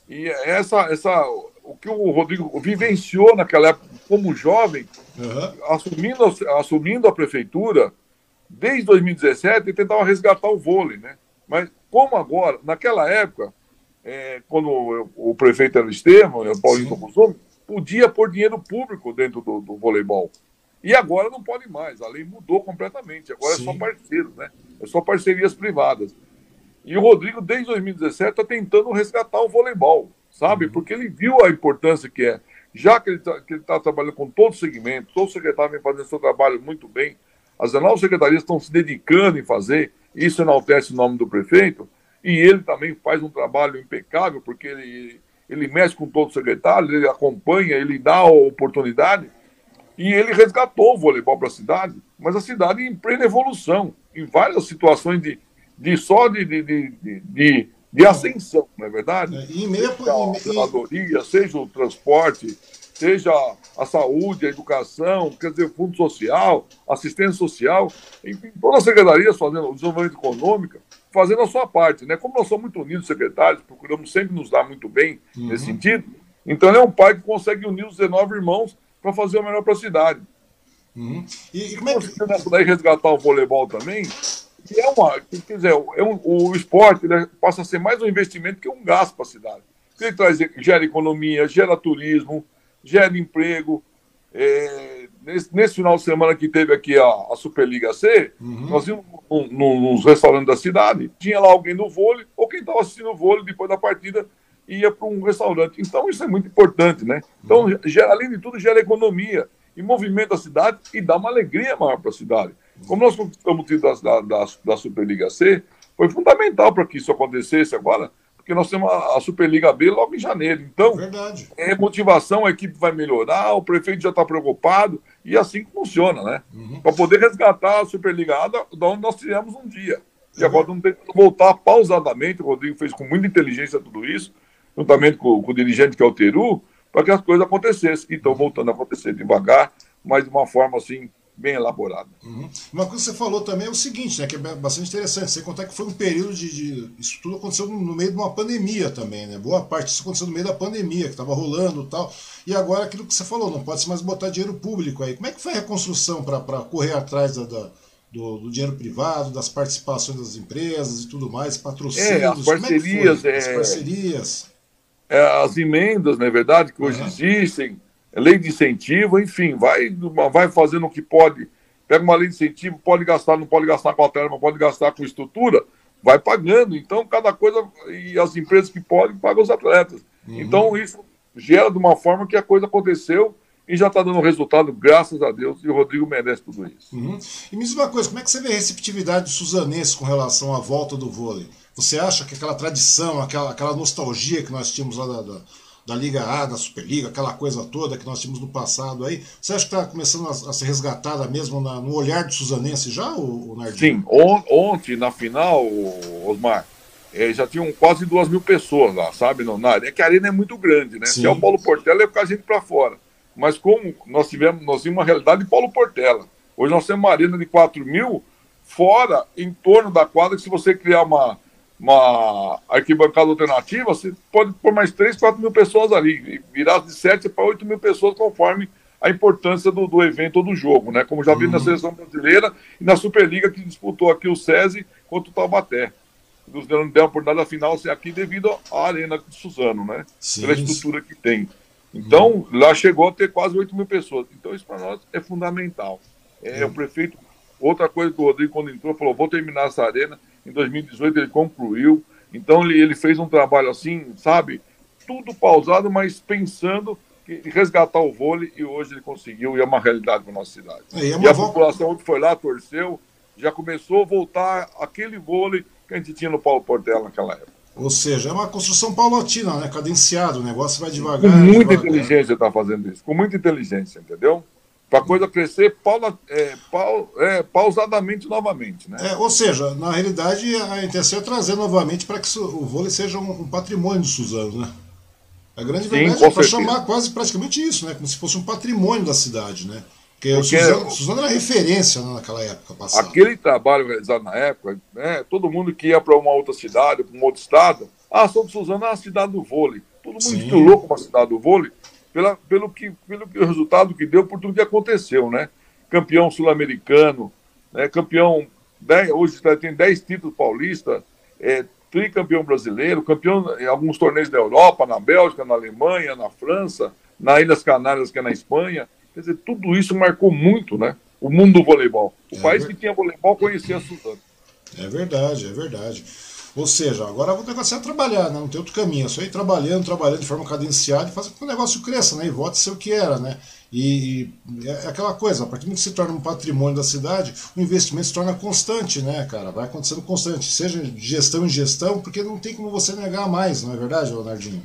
E essa, essa, o que o Rodrigo vivenciou naquela época como jovem, uhum. assumindo, assumindo a prefeitura, desde 2017, ele tentava resgatar o vôlei, né? Mas como agora, naquela época, é, quando o, o, prefeito era o Estevam, o Paulinho Tokusumi, podia pôr dinheiro público dentro do, do, voleibol. E agora não pode mais, a lei mudou completamente. Agora Sim. é só parceiros, né? É só parcerias privadas. E o Rodrigo, desde 2017, está tentando resgatar o voleibol, sabe? Uhum. Porque ele viu a importância que é. Já que ele está tá trabalhando com todo o segmento, todo o secretário vem fazendo seu trabalho muito bem, as 19 secretarias estão se dedicando em fazer, isso enaltece o nome do prefeito, e ele também faz um trabalho impecável, porque ele, ele mexe com todos os secretários, ele acompanha, ele dá a oportunidade, e ele resgatou o voleibol para a cidade, mas a cidade em plena evolução, em várias situações de, de só de, de, de, de, de ascensão, não é verdade? É, e meia, seja a zeladoria, seja o transporte, seja a saúde, a educação, quer dizer, fundo social, assistência social, enfim, todas as secretarias fazendo o desenvolvimento econômico, fazendo a sua parte, né? Como nós somos muito unidos, secretários, procuramos sempre nos dar muito bem uhum. nesse sentido, então ele é um pai que consegue unir os 19 irmãos para fazer o melhor para a cidade. Uhum. E, e como é que... Nessa daí resgatar o voleibol também, que é uma, quer dizer, é um, o esporte passa a ser mais um investimento que um gasto para a cidade. Ele traz, gera economia, gera turismo, gera emprego. É, nesse, nesse, final de semana que teve aqui a, a Superliga C, uhum. nós num, num, nos restaurantes da cidade, tinha lá alguém do vôlei, ou quem estava assistindo o vôlei depois da partida ia para um restaurante. Então isso é muito importante, né? Então, uhum. gera, além de tudo, gera economia e movimenta a cidade e dá uma alegria maior para a cidade. Como nós conquistamos o título da, da, da Superliga C, foi fundamental para que isso acontecesse agora, porque nós temos a, a, Superliga B logo em janeiro. Então, Verdade. é motivação, a equipe vai melhorar, o prefeito já está preocupado, e assim que funciona, né? Uhum. Para poder resgatar a Superliga A da, da onde nós tivemos um dia. E agora vamos ter que voltar pausadamente, o Rodrigo fez com muita inteligência tudo isso, juntamente com, com o dirigente que é o Teru, para que as coisas acontecessem. E estão voltando a acontecer devagar, mas de uma forma assim bem elaborada. Uhum. Uma coisa que você falou também é o seguinte, né, que é bastante interessante, você contar que foi um período de, de, Isso tudo aconteceu no meio de uma pandemia também, né? Boa parte disso aconteceu no meio da pandemia, que estava rolando e tal. E agora aquilo que você falou, não pode mais botar dinheiro público aí. Como é que foi a reconstrução para correr atrás da, da do, do, dinheiro privado, das participações das empresas e tudo mais, patrocínios? É, as parcerias. É, as parcerias. É, as emendas, na é verdade, que hoje existem lei de incentivo, enfim, vai, vai fazendo o que pode. Pega uma lei de incentivo, pode gastar, não pode gastar com a terra, pode gastar com estrutura, vai pagando. Então, cada coisa, e as empresas que podem, pagam os atletas. Uhum. Então, isso gera de uma forma que a coisa aconteceu e já está dando resultado, graças a Deus, e o Rodrigo merece tudo isso. Uhum. E me diz uma coisa, como é que você vê a receptividade suzanense com relação à volta do vôlei? Você acha que aquela tradição, aquela, aquela nostalgia que nós tínhamos lá da, da da Liga A, da Superliga, aquela coisa toda que nós tínhamos no passado aí. Você acha que está começando a, a, ser resgatada mesmo na, no olhar do Suzanense já, o, o Nardinho? Sim, on, ontem na final, Osmar, é, já tinham quase duas mil pessoas lá, sabe, na área. É que a arena é muito grande, né? Sim. Se é o Paulo Portela, é ficar a gente para fora. Mas como nós tivemos, nós tínhamos uma realidade de Paulo Portela. Hoje nós temos uma arena de 4 mil fora, em torno da quadra, que se você criar uma, uma arquibancada alternativa, você pode pôr mais 3, 4 mil pessoas ali, virar de 7 para 8 mil pessoas, conforme a importância do, do evento ou do jogo, né? Como já vi uhum. na seleção brasileira e na Superliga que disputou aqui o SESI contra o Taubaté. Nos deram, deram por nada final ser aqui devido à arena de Suzano, né? Sim. Pela estrutura que tem. Então, uhum. lá chegou a ter quase 8 mil pessoas. Então, isso para nós é fundamental. É, uhum. O prefeito, outra coisa que o Rodrigo, quando entrou, falou: vou terminar essa arena em 2018 ele concluiu. Então ele, ele fez um trabalho assim, sabe? Tudo pausado, mas pensando em resgatar o vôlei e hoje ele conseguiu e é uma realidade para nossa cidade. É, e, é e a população foi lá, torceu, já começou a voltar aquele vôlei que a gente tinha no Paulo Portela naquela época. Ou seja, é uma construção paulatina, né? Cadenciado, o negócio vai devagar. Com muita devagar. inteligência está fazendo isso, com muita inteligência, entendeu? Para a coisa crescer paula, é, é, pausadamente novamente. Né? É, ou seja, na realidade, a intenção é trazer novamente para que o vôlei seja um, um, patrimônio de Suzano. Né? A grande Sim, verdade é para chamar quase praticamente isso, né? como se fosse um patrimônio da cidade. Né? Porque, Porque Suzano, Suzano era referência né, naquela época passada. Aquele trabalho realizado na época, né, todo mundo que ia para uma outra cidade, para um outro estado, ah, sou de Suzano, é a cidade do vôlei. Todo mundo estudou como a cidade do vôlei pela, pelo, que, pelo resultado que deu por tudo que aconteceu, né? Campeão sul-americano, né? campeão, dez, hoje tem 10 títulos paulistas, é, tricampeão brasileiro, campeão em alguns torneios da Europa, na Bélgica, na Alemanha, na França, na Ilhas Canárias, que é na Espanha. Quer dizer, tudo isso marcou muito, né? O mundo do voleibol. O é país ver... que tinha voleibol conhecia a Suzano. É verdade, é verdade. Ou seja, agora o negócio é trabalhar, né? não tem outro caminho. É só ir trabalhando, trabalhando de forma cadenciada e fazer com que o negócio cresça, né? E volte a ser o que era, né? E, e é aquela coisa, a partir do momento que se torna um patrimônio da cidade, o investimento se torna constante, né, cara? Vai acontecendo constante, seja gestão em gestão, porque não tem como você negar mais, não é verdade, Leonardinho?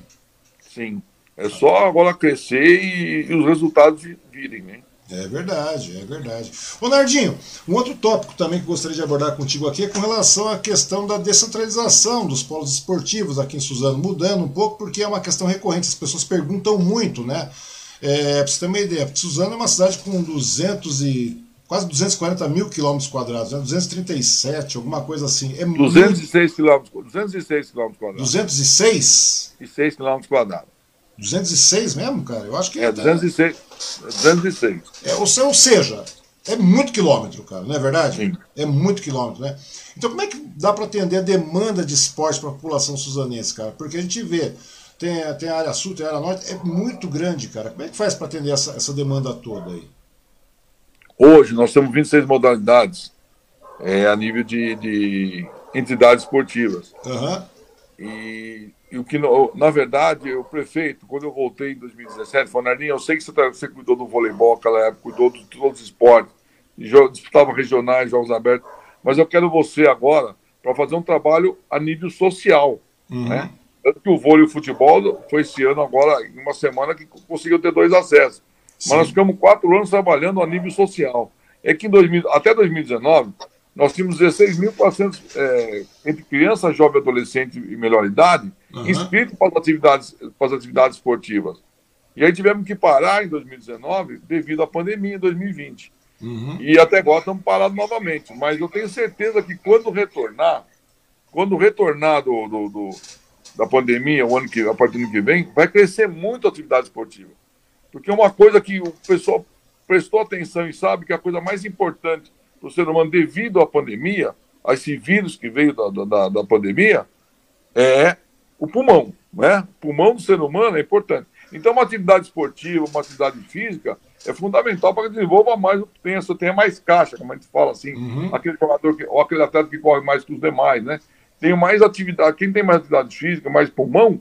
Sim. É só agora crescer e, e os resultados virem, né? É verdade, é verdade. Ô Nardinho, um outro tópico também que gostaria de abordar contigo aqui é com relação à questão da descentralização dos polos esportivos aqui em Suzano, mudando um pouco porque é uma questão recorrente, as pessoas perguntam muito, né? É, para você ter uma ideia, Suzano é uma cidade com 200 e quase 240 mil quilômetros quadrados, né? 237, alguma coisa assim. É 206 quilômetros, 206 quilômetros quadrados. 206? E 6 quilômetros quadrados. 206 mesmo, cara? Eu acho que. É, 206. 206. É, ou seja, é muito quilômetro, cara, não é verdade? Sim. É muito quilômetro, né? Então, como é que dá para atender a demanda de esporte para a população suzanense, cara? Porque a gente vê, tem, tem a área sul, tem a área norte, é muito grande, cara. Como é que faz para atender essa, essa demanda toda aí? Hoje, nós temos 26 modalidades é, a nível de, de entidades esportivas. Uhum. E e o que, na verdade, o prefeito, quando eu voltei em 2017, falou, Nardinho, eu sei que você, tá, você cuidou do voleibol naquela época, cuidou de todos os esportes, disputava regionais, jogos abertos, mas eu quero você agora para fazer um trabalho a nível social, uhum. né? Tanto que o vôlei e o futebol foi esse ano agora, em uma semana, que conseguiu ter dois acessos. Sim. Mas nós ficamos quatro anos trabalhando a nível social. É que em 2000, até 2019, nós tínhamos 16.400 é, entre crianças, jovens, adolescentes e melhor idade, uhum. inscritos para as, atividades, para as atividades esportivas. E aí tivemos que parar em 2019 devido à pandemia em 2020. Uhum. E até agora estamos parados novamente. Mas eu tenho certeza que quando retornar, quando retornar do, do, do, da pandemia, o ano que, a partir do ano que vem, vai crescer muito a atividade esportiva. Porque é uma coisa que o pessoal prestou atenção e sabe que é a coisa mais importante para o ser humano devido à pandemia, a esse vírus que veio da, da, da pandemia, é o pulmão. Né? O pulmão do ser humano é importante. Então, uma atividade esportiva, uma atividade física, é fundamental para que desenvolva mais, tenha, tenha mais caixa, como a gente fala assim, uhum. aquele jogador que, ou aquele atleta que corre mais que os demais, né? Tem mais atividade, quem tem mais atividade física, mais pulmão,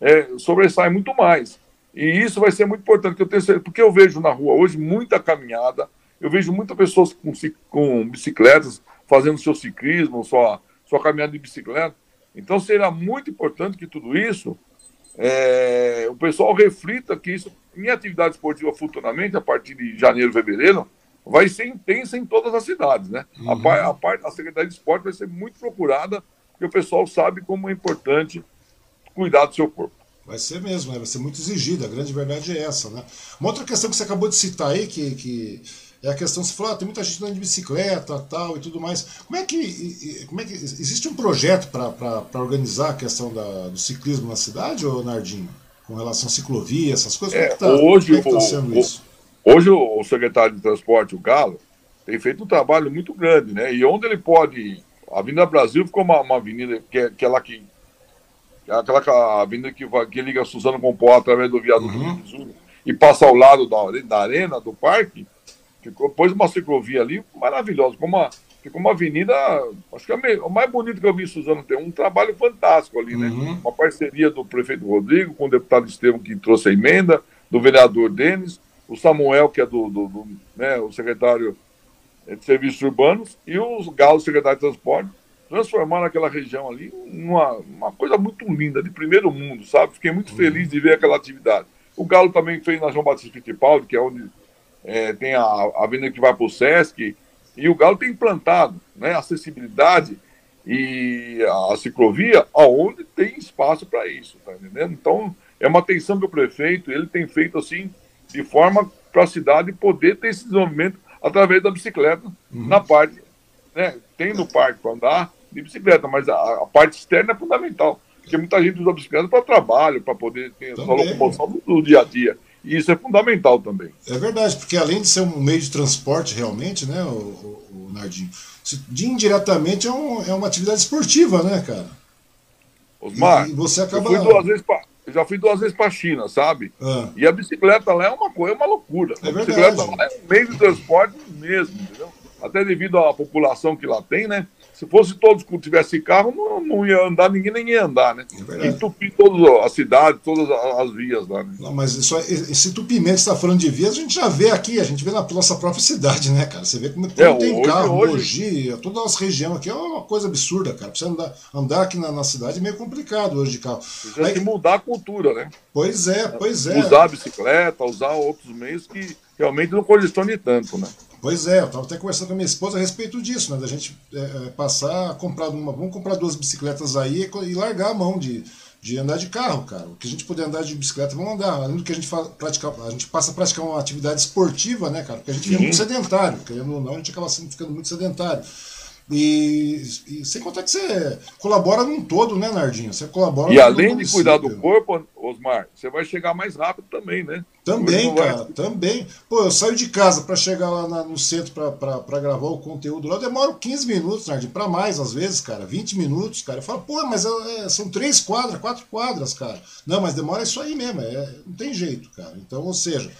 é, sobressai muito mais. E isso vai ser muito importante, eu tenho, porque eu vejo na rua hoje muita caminhada, eu vejo muitas pessoas com, com bicicletas fazendo seu ciclismo, sua, sua caminhada de bicicleta. Então seria muito importante que tudo isso é, o pessoal reflita que isso em atividade esportiva futuramente, a partir de janeiro, fevereiro, vai ser intensa em todas as cidades, né? Uhum. A, a, parte, a Secretaria de Esporte vai ser muito procurada, porque o pessoal sabe como é importante cuidar do seu corpo. Vai ser mesmo, né? vai ser muito exigida, a grande verdade é essa, né? Uma outra questão que você acabou de citar aí, que, que é a questão, você falou, ah, tem muita gente andando de bicicleta tal e tudo mais. Como é que, como é que existe um projeto para organizar a questão da, do ciclismo na cidade, ou Nardinho? Com relação à ciclovia, essas coisas? É, como é que hoje, está é tá sendo o, isso? Hoje o secretário de transporte, o Galo, tem feito um trabalho muito grande, né? E onde ele pode. A Avenida Brasil ficou uma, uma avenida que é, que é lá que. É aquela avenida que, vai, que liga Suzano com o Pó através do viaduto uhum. do e passa ao lado da, da arena, do parque Ficou, pôs uma ciclovia ali maravilhosa, ficou uma, ficou uma avenida, acho que é o mais bonito que eu vi em Suzano tem um trabalho fantástico ali, né? Uhum. Uma parceria do prefeito Rodrigo com o deputado Estevam que trouxe a emenda, do vereador Denis, o Samuel, que é do, do, do né, o secretário de Serviços Urbanos, e os Galos, secretário de Transporte, transformaram aquela região ali numa uma coisa muito linda, de primeiro mundo, sabe? Fiquei muito uhum. feliz de ver aquela atividade. O Galo também fez na João Batista Fittipaldi, que é onde é, tem a, a avenida que vai para o Sesc, e o Galo tem implantado né, acessibilidade e a ciclovia aonde tem espaço para isso, tá entendendo? Então, é uma atenção que o prefeito, ele tem feito assim, de forma para a cidade poder ter esse desenvolvimento através da bicicleta uhum. na parte, né? Tem no parque para andar de bicicleta, mas a, a, parte externa é fundamental, porque muita gente usa bicicleta para trabalho, para poder ter a locomoção do dia a dia. E isso é fundamental também. É verdade, porque além de ser um meio de transporte realmente, né, o, o, o Nardinho, de indiretamente é, um, é, uma atividade esportiva, né, cara? Osmar, e, você acaba... eu fui duas vezes para já fui duas vezes para a China, sabe? Ah. E a bicicleta lá é uma coisa, é uma loucura. É a bicicleta lá é um meio de transporte mesmo, entendeu? Até devido à população que lá tem, né? Se fosse todos que tivessem carro, não, não ia andar, ninguém nem ia andar, né? É Entupir toda a cidade, todas as vias lá, né? Não, mas isso, esse entupimento que você está falando de vias, a gente já vê aqui, a gente vê na nossa própria cidade, né, cara? Você vê como, como é, tem hoje, carro, hoje... Mogi, toda a nossa região aqui é uma coisa absurda, cara. Pra você andar, andar aqui na, na cidade é meio complicado hoje de carro. Precisa Aí, mudar a cultura, né? Pois é, pois é. Usar a bicicleta, usar outros meios que realmente não congestione tanto, né? Pois é, eu estava até conversando com a minha esposa a respeito disso, né? Da gente é, é, passar a comprar uma. Vamos comprar duas bicicletas aí e largar a mão de, de andar de carro, cara. O que a gente puder andar de bicicleta, vamos andar. Além do que a gente, faz, praticar, a gente passa a praticar uma atividade esportiva, né, cara? Porque a gente fica muito sedentário, querendo ou não, a gente acaba sendo, ficando muito sedentário. E, e, sem contar que você colabora num todo, né, Nardinho? Você colabora E além de cuidar do corpo, Osmar, você vai chegar mais rápido também, né? Também, cara, vai... também. Pô, eu saio de casa para chegar lá na, no centro para gravar o conteúdo lá, eu demoro 15 minutos, Nardinho, para mais às vezes, cara, 20 minutos, cara. Eu falo, pô, mas é, são três quadras, quatro quadras, cara. Não, mas demora isso aí mesmo, é, não tem jeito, cara. Então, ou seja,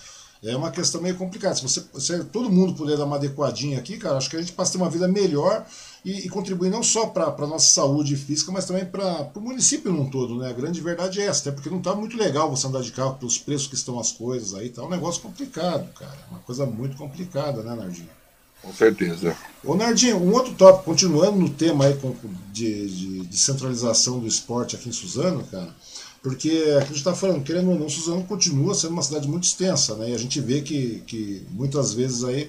é uma questão meio complicada. Se você, se todo mundo puder dar uma adequadinha aqui, cara, acho que a gente passa a ter uma vida melhor e, e contribuir não só para a nossa saúde física, mas também para o município num todo, né? A grande verdade é essa, até porque não está muito legal você andar de carro pelos preços que estão as coisas aí, tá um negócio complicado, cara. Uma coisa muito complicada, né, Nardinho? Com certeza. Ô, Nardinho, um outro tópico, continuando no tema aí de, de, de centralização do esporte aqui em Suzano, cara. Porque a gente está falando, querendo ou não, Suzano continua sendo uma cidade muito extensa, né? E a gente vê que, que muitas vezes aí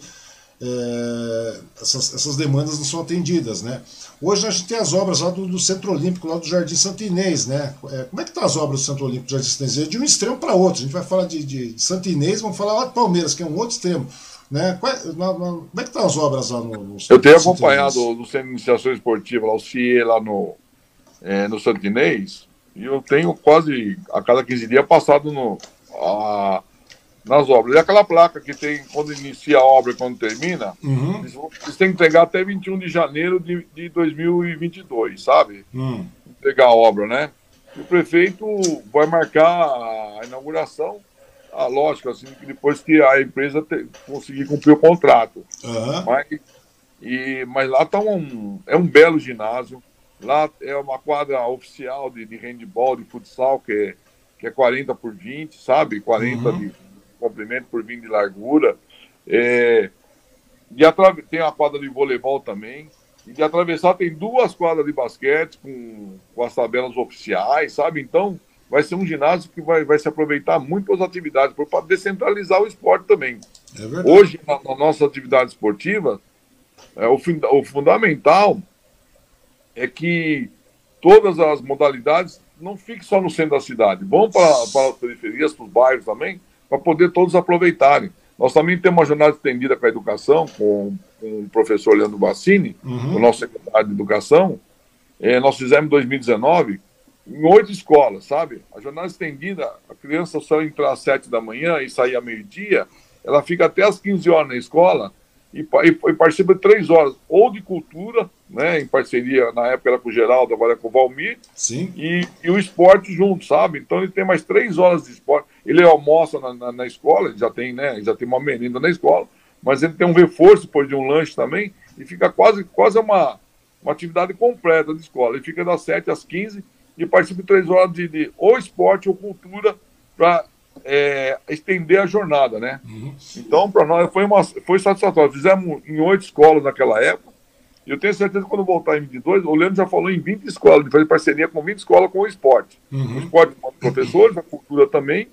é, essas, essas, demandas não são atendidas, né? Hoje a gente tem as obras lá do, do Centro Olímpico, lá do Jardim Santo Inês, né? É, como é que tá as obras do Centro Olímpico do Jardim Santo Inês? É de um extremo para outro. A gente vai falar de, de, de Santo Inês, vamos falar lá de Palmeiras, que é um outro extremo. Né? Qual, é, na, na, como é que tá as obras lá no, no Eu tenho acompanhado no Centro de Iniciação Esportiva, lá, o CIE lá no, é, no Santo Inês, e eu tenho quase a cada 15 dias passado no, a, nas obras. E aquela placa que tem quando inicia a obra e quando termina, uhum. eles, eles têm que entregar até 21 de janeiro de, de 2022, sabe? Uhum. Entregar a obra, né? E o prefeito vai marcar a inauguração, a lógica, assim, depois que a empresa te, conseguir cumprir o contrato. Uhum. Mas, e, mas lá tá um, é um belo ginásio Lá é uma quadra oficial de, de handball, de futsal, que é, que é 40 por 20, sabe? 40 uhum. de comprimento por 20 de largura. É, e tem a quadra de voleibol também. E de atravessar tem duas quadras de basquete com, com as tabelas oficiais, sabe? Então vai ser um ginásio que vai, vai se aproveitar muito as atividades, para descentralizar o esporte também. É Hoje, na, na nossa atividade esportiva, é, o, o fundamental é que todas as modalidades não fiquem só no centro da cidade, vão para, para as periferias, para os bairros também, para poder todos aproveitarem. Nós também temos uma jornada estendida com a educação, com, com o professor Leandro Bassini, uhum. o nosso secretário de Educação. É, nós fizemos em 2019 em oito escolas, sabe? A jornada estendida, a criança só entrar às sete da manhã e sair à meio-dia, ela fica até às 15 horas na escola e, e, e participa de três horas, ou de cultura, né, em parceria, na época era com o Geraldo, agora é com o Valmir, Sim. E, e o esporte junto, sabe? Então ele tem mais três horas de esporte. Ele almoça na, na, na escola, ele já tem, né, já tem uma menina na escola, mas ele tem um reforço depois de um lanche também, e fica quase, quase uma, uma atividade completa de escola. Ele fica das 7 às 15 e participa de três horas de, de ou esporte ou cultura para é, estender a jornada, né? Uhum. Então, para nós foi, uma, foi satisfatório. Fizemos em oito escolas naquela época. E eu tenho certeza que quando voltar em 22, o Leandro já falou em 20 escolas, de fazer parceria com 20 escolas com o esporte. Uhum. O esporte com professores, a cultura também.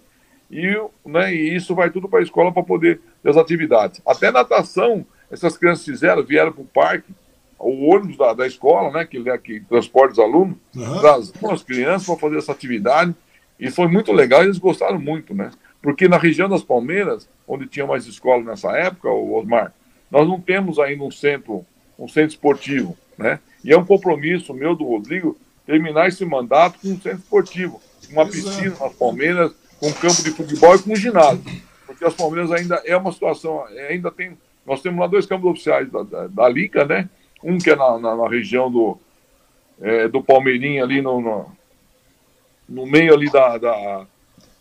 E, né, e isso vai tudo para a escola para poder as atividades. Até natação, essas crianças fizeram, vieram para o parque, o ônibus da, da escola, né, que, que transporta os alunos, uhum. as crianças para fazer essa atividade. E foi muito legal, eles gostaram muito, né? Porque na região das Palmeiras, onde tinha mais escola nessa época, o Osmar, nós não temos ainda um centro, um centro esportivo, né? E é um compromisso meu do Rodrigo terminar esse mandato com um centro esportivo, uma piscina nas Palmeiras, com um campo de futebol e com um ginásio. Porque as Palmeiras ainda é uma situação, ainda tem, nós temos lá dois campos oficiais da, da, da Liga, né? Um que é na, na, na região do, é, do Palmeirinha ali no, no no meio ali da, da,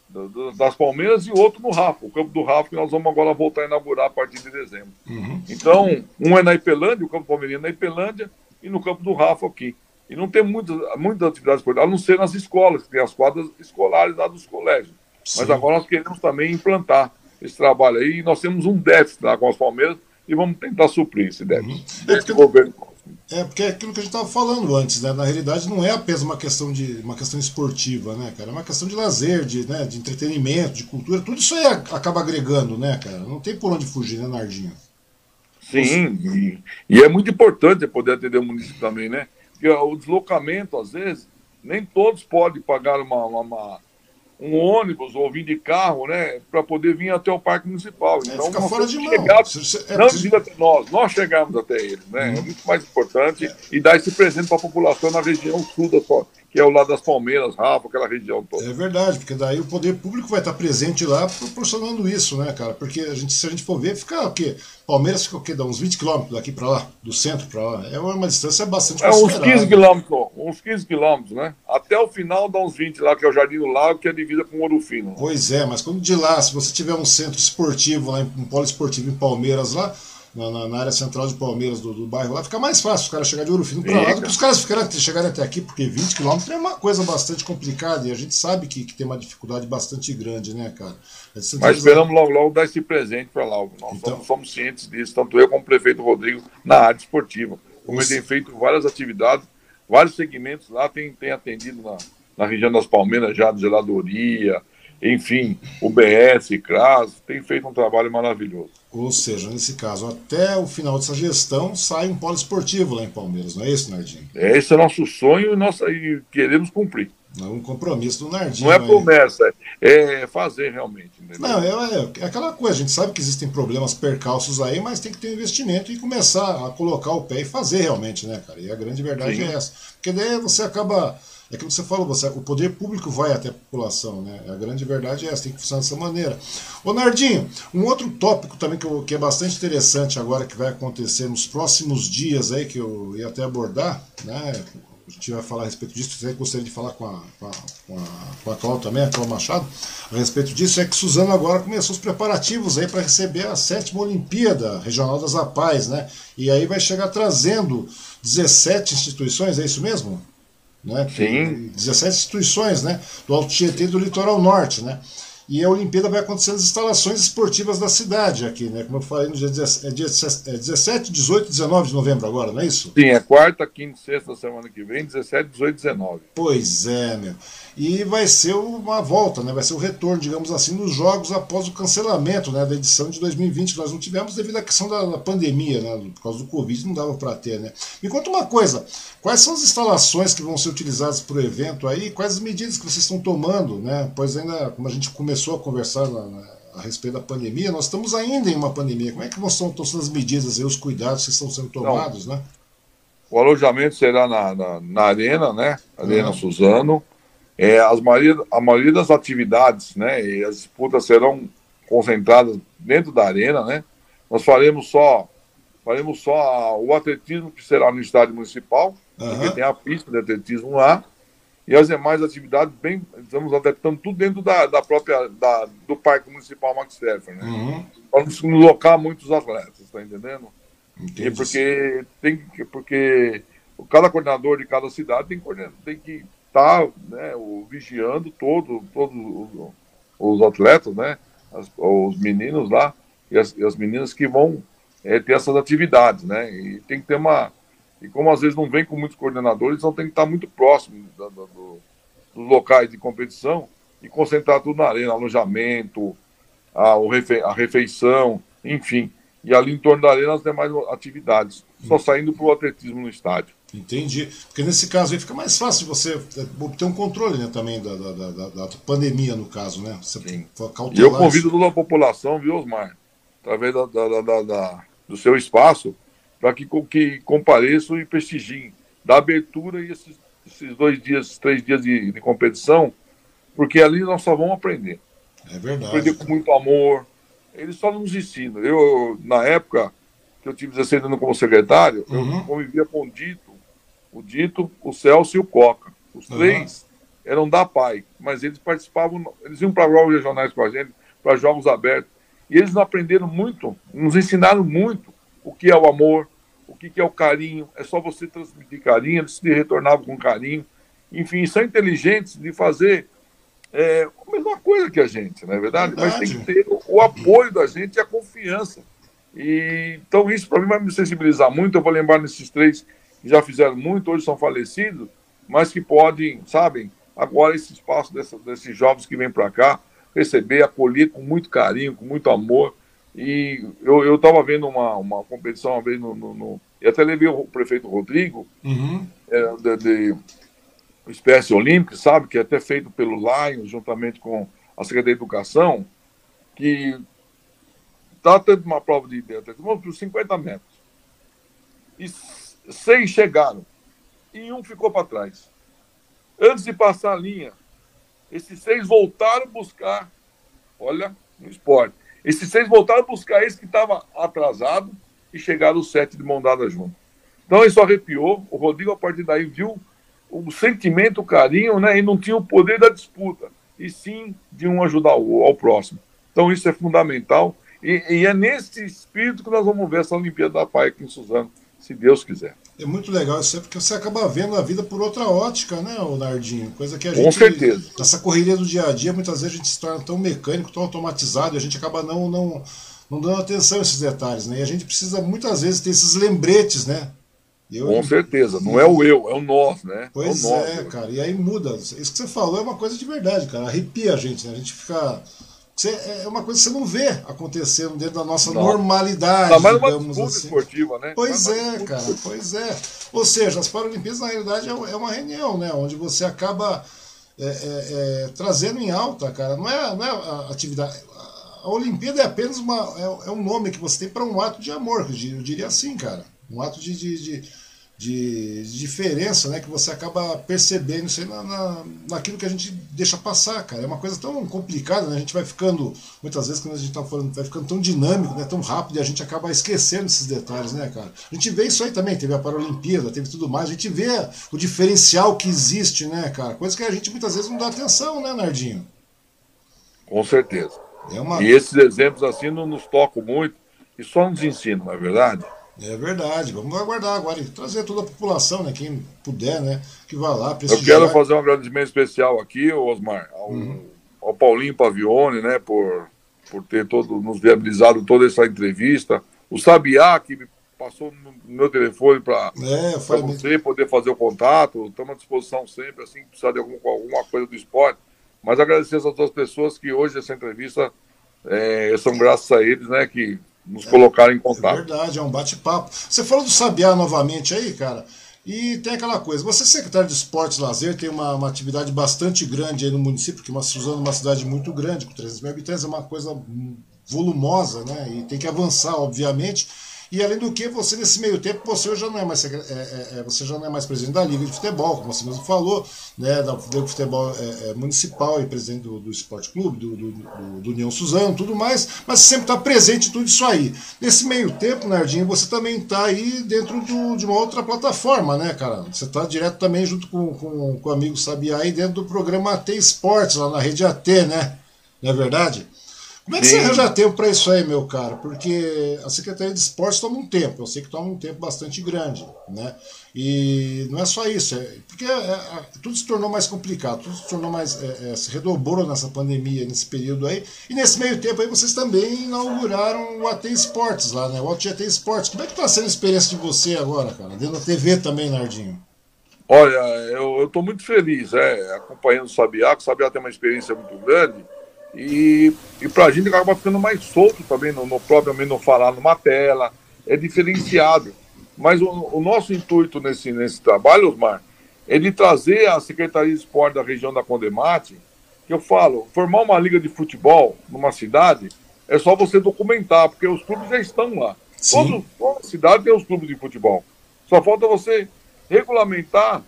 da, das Palmeiras e outro no Rafa, o campo do Rafa, que nós vamos agora voltar a inaugurar a partir de dezembro. Uhum. Então, um é na Ipelândia, o campo palmeirense é na Ipelândia, e no campo do Rafa aqui. E não tem muitas, muitas atividades esportivas, a não ser nas escolas, que tem as quadras escolares lá dos colégios. Sim. Mas agora nós queremos também implantar esse trabalho aí, e nós temos um déficit lá com as Palmeiras, e vamos tentar suprir esse déficit. Uhum. Esse governo é, porque é aquilo que a gente estava falando antes, né? Na realidade, não é apenas uma questão de uma questão esportiva, né, cara? É uma questão de lazer, de, né, de entretenimento, de cultura, tudo isso aí acaba agregando, né, cara? Não tem por onde fugir, né, Nardinho? Sim, e, e, é muito importante poder atender o município também, né? Porque o deslocamento, às vezes, nem todos podem pagar uma, uma, uma um ônibus ou vir de carro, né, para poder vir até o Parque Municipal. É, então, fica fora de mão. é, não vir até nós, nós chegamos até eles, né? Uhum. É muito mais importante é. e dar esse presente para a população na região sul da, que é o lado das Palmeiras, Rafa, aquela região toda. É verdade, porque daí o poder público vai estar presente lá proporcionando isso, né, cara? Porque a gente, se a gente for ver, fica o quê? Palmeiras fica o quê? Dá uns 20 quilômetros daqui para lá, do centro para lá. É uma distância bastante É uns 15 quilômetros, uns 15 quilômetros, né? Até o final dá uns 20 lá, que é o Jardim do Lago, que é a divisa com Ouro Fino. Pois é, mas quando de lá, se você tiver um centro esportivo lá, um polo esportivo em Palmeiras lá, na, na, área central de Palmeiras do, do, bairro lá, fica mais fácil os caras chegarem de Ouro Fino para lá do que os caras ficarem, chegarem até aqui, porque 20 quilômetros é uma coisa bastante complicada e a gente sabe que, que tem uma dificuldade bastante grande, né, cara? Mas esperamos logo, logo dar esse presente para lá. Nós então, somos, somos, cientes disso, tanto eu como o prefeito Rodrigo, na área esportiva. Como ele tem feito várias atividades, vários segmentos lá, tem, tem atendido na, na região das Palmeiras já, de geladoria, enfim, o BS, CRAS, tem feito um trabalho maravilhoso. Ou seja, nesse caso, até o final dessa gestão sai um polo esportivo lá em Palmeiras, não é isso, Nardinho? É, esse é o nosso sonho e, nossa, e queremos cumprir. É um compromisso do Nardinho. Não é promessa, é fazer realmente. Entendeu? Não, é, é, é, aquela coisa, a gente sabe que existem problemas percalços aí, mas tem que ter um investimento e começar a colocar o pé e fazer realmente, né, cara? E a grande verdade Sim. é essa. Porque daí você acaba é que você falou, você, o poder público vai até a população, né? A grande verdade é essa, tem que funcionar dessa maneira. Ô Nardinho, um outro tópico também que, eu, que é bastante interessante agora, que vai acontecer nos próximos dias aí, que eu ia até abordar, né? A gente vai falar a respeito disso, eu gostaria de falar com a, com a, com a, com a também, a Cláudia Machado, a respeito disso, é que Suzano agora começou os preparativos aí para receber a sétima Olimpíada Regional das APAES, né? E aí vai chegar trazendo 17 instituições, é isso mesmo? Né? Sim. 17 instituições, né? Do Alto Tietê e do Litoral Norte, né? E a Olimpíada vai acontecer nas instalações esportivas da cidade aqui, né? Como eu falei, no dia, é dia 17, 18 e 19 de novembro agora, não é isso? Sim, é quarta, quinta e sexta semana que vem, 17, 18 e 19. Pois é, meu. E vai ser uma volta, né? Vai ser o retorno, digamos assim, dos jogos após o cancelamento né, da edição de 2020, que nós não tivemos devido à questão da, da pandemia, né? Por causa do Covid, não dava para ter, né? Me conta uma coisa, quais são as instalações que vão ser utilizadas para o evento aí? Quais as medidas que vocês estão tomando, né? Pois ainda, como a gente começou a conversar na, na, a respeito da pandemia, nós estamos ainda em uma pandemia. Como é que estão, estão sendo as medidas e os cuidados que estão sendo tomados, Não. né? O alojamento será na, na, na Arena, né? Arena uhum. Suzano. É, as maioria, a maioria das atividades, né? E as disputas serão concentradas dentro da arena, né? Nós faremos só faremos só o atletismo que será no estádio municipal, uhum. porque tem a pista de atletismo lá e as demais atividades bem estamos adaptando tudo dentro da, da própria da, do Parque Municipal Max Steffer, né? Uhum. Para não locar muitos atletas, está entendendo? Entendi. E porque tem que porque cada coordenador de cada cidade tem, tem que tá, né, o, vigiando todo, todos os, atletas, né? As, os meninos lá e as, e as meninas que vão é, ter essas atividades, né? E tem que ter uma e como às vezes não vem com muitos coordenadores, então tem que estar muito próximo do, do, dos locais de competição e concentrar tudo na arena, alojamento, a, a refeição, enfim. E ali em torno da arena as demais atividades, só saindo para o atletismo no estádio. Entendi. Porque nesse caso aí fica mais fácil você é, obter um controle né, também da, da, da, da pandemia, no caso, né? Você Sim. E eu convido toda a população, viu, Osmar? Através da, da, da, do seu espaço, para que, que compareçam e prestigiem. Da abertura e esses, esses dois dias, três dias de, de, competição, porque ali nós só vamos aprender. É verdade. Aprender com muito amor. Eles só nos ensinam. Eu, na época que eu tive 16 anos como secretário, uhum. eu convivia com o Dito, o Dito, o Celso e o Coca. Os três eram da PAI, mas eles participavam, eles iam para jogos regionais com a gente, para jogos abertos. E eles nos aprenderam muito, nos ensinaram muito o que é o amor, o que é o carinho. É só você transmitir carinho, eles se retornavam com carinho. Enfim, são inteligentes de fazer é, a mesma coisa que a gente, não é verdade? verdade. Mas tem que ter o, o, apoio da gente e a confiança. E, então, isso para mim vai me sensibilizar muito. Eu vou lembrar nesses três já fizeram muito, hoje são falecidos, mas que podem, sabem, agora esse espaço dessa, desses jovens que vêm para cá, receber, acolher com muito carinho, com muito amor. E eu estava vendo uma, uma competição uma vez no, no, no, E até levei o prefeito Rodrigo, uhum. é, de, de espécie olímpica, sabe? Que é até feito pelo Lions, juntamente com a Secretaria de Educação, que está tendo uma prova de atletismo, para 50 metros. E seis chegaram. E um ficou para trás. Antes de passar a linha, esses seis voltaram buscar, olha, no esporte. Esses seis voltaram buscar esse que estava atrasado e chegaram os sete de mão dada junto. Então isso arrepiou. O Rodrigo, a partir daí, viu o sentimento, o carinho, né? E não tinha o poder da disputa, e sim de um ajudar o, ao próximo. Então isso é fundamental. E, e, é nesse espírito que nós vamos ver essa Olimpíada da Pai aqui em Suzano, se Deus quiser. É muito legal isso aí, porque você acaba vendo a vida por outra ótica, né, o Nardinho? Coisa que a gente. Com certeza. Nessa correria do dia a dia, muitas vezes a gente se torna tão mecânico, tão automatizado, e a gente acaba não, não, não dando atenção a esses detalhes, né? E a gente precisa muitas vezes ter esses lembretes, né? Eu, Com certeza, não é o eu, é o nós, né? Pois é, nós, é cara, e aí muda. Isso que você falou é uma coisa de verdade, cara. Arrepia a gente, né? A gente fica. Você, é uma coisa que você não vê acontecendo dentro da nossa não. normalidade. Tá mais uma assim. esportiva, né? Pois é, cara, pois é. Ou seja, as Paralimpíadas, na realidade, é, é uma reunião, né? Onde você acaba é, é, é, trazendo em alta, cara. Não é, não é a atividade. A Olimpíada é apenas uma, é, é um nome que você tem para um ato de amor, eu diria assim, cara. Um ato de, de, de de, diferença né, que você acaba percebendo isso aí na, na, naquilo que a gente deixa passar, cara. É uma coisa tão complicada, né? A gente vai ficando, muitas vezes, quando a gente está falando, vai ficando tão dinâmico, né, tão rápido, e a gente acaba esquecendo esses detalhes, né, cara? A gente vê isso aí também, teve a Paralimpíada, teve tudo mais, a gente vê o diferencial que existe, né, cara? Coisa que a gente muitas vezes não dá atenção, né, Nardinho? Com certeza. É uma... E esses exemplos assim não nos tocam muito e só nos ensinam, não é verdade? É verdade, vamos aguardar agora e trazer toda a população, né? Quem puder, né? Que vá lá prestigiar. Eu quero fazer um agradecimento especial aqui, Osmar, ao, uhum. ao Paulinho Pavione, né? Por, por ter todo, nos viabilizado toda essa entrevista. O Sabiá, que me passou no meu telefone para é, você poder fazer o contato. Estamos à disposição sempre, assim, precisar de algum, alguma coisa do esporte. Mas agradecer a todas as pessoas que hoje essa entrevista é, são graças a eles, né? Que nos colocar em contato. É verdade, é um bate-papo. Você falou do Sabiá novamente aí, cara. E tem aquela coisa, você é secretário de Esportes e Lazer, tem uma, uma atividade bastante grande aí no município, porque uma Suzano é uma cidade muito grande, com 300 mil habitantes, é uma coisa volumosa, né? E tem que avançar, obviamente. E além do que, você nesse meio tempo, você já não é mais, é, é, é, você já não é mais presidente da Liga de Futebol, como você mesmo falou, né, da Liga de Futebol é, é, Municipal e presidente do, do Esporte Clube, do, do, do, do União Suzano, tudo mais, mas sempre está presente tudo isso aí. Nesse meio tempo, Nardinho, você também está aí dentro do, de uma outra plataforma, né, cara? Você está direto também junto com, com, com o amigo Sabiá aí dentro do programa AT Esportes, lá na rede AT, né? Não é verdade? Como é que Sim. você arranja tempo para isso aí, meu cara? Porque a Secretaria de Esportes toma um tempo, eu sei que toma um tempo bastante grande, né? E não é só isso, é, porque é, é, tudo se tornou mais complicado, tudo se tornou mais. É, é, se redobrou nessa pandemia, nesse período aí. E nesse meio tempo aí vocês também inauguraram o AT Esportes lá, né? O AT Esportes. Como é que tá sendo a experiência de você agora, cara? Dentro da TV também, Nardinho? Olha, eu estou muito feliz, é, acompanhando o Sabiá, que o Sabiá tem uma experiência muito grande. E, e para a gente acaba ficando mais solto também, no, no propriamente não falar numa tela, é diferenciado. Mas o, o, nosso intuito nesse, nesse trabalho, Osmar, é de trazer a Secretaria de Esporte da região da Condemate, que eu falo, formar uma liga de futebol numa cidade é só você documentar, porque os clubes já estão lá. Todo, toda cidade tem os clubes de futebol. Só falta você regulamentar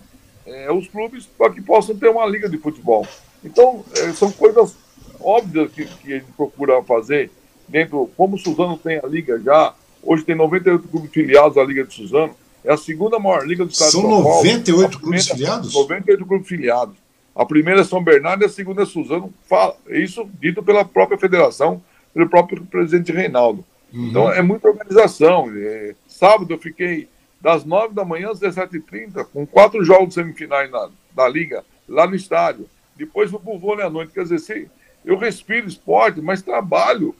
é, os clubes para que possam ter uma liga de futebol. Então, é, são coisas óbvio que, que a gente procura fazer dentro, como o Suzano tem a liga já, hoje tem 98 clubes filiados à Liga de Suzano, é a segunda maior liga do estado São de São Paulo. São 98 clubes filiados? 98 clubes filiados. A primeira é São Bernardo e a segunda é Suzano. Fala, isso dito pela própria federação, pelo próprio presidente Reinaldo. Uhum. Então é muita organização. É, sábado eu fiquei das 9 da manhã às 17h30, com quatro jogos semifinais na, da Liga, lá no estádio. Depois fui pro vôlei à noite. Quer dizer, se, eu respiro esporte, mas trabalho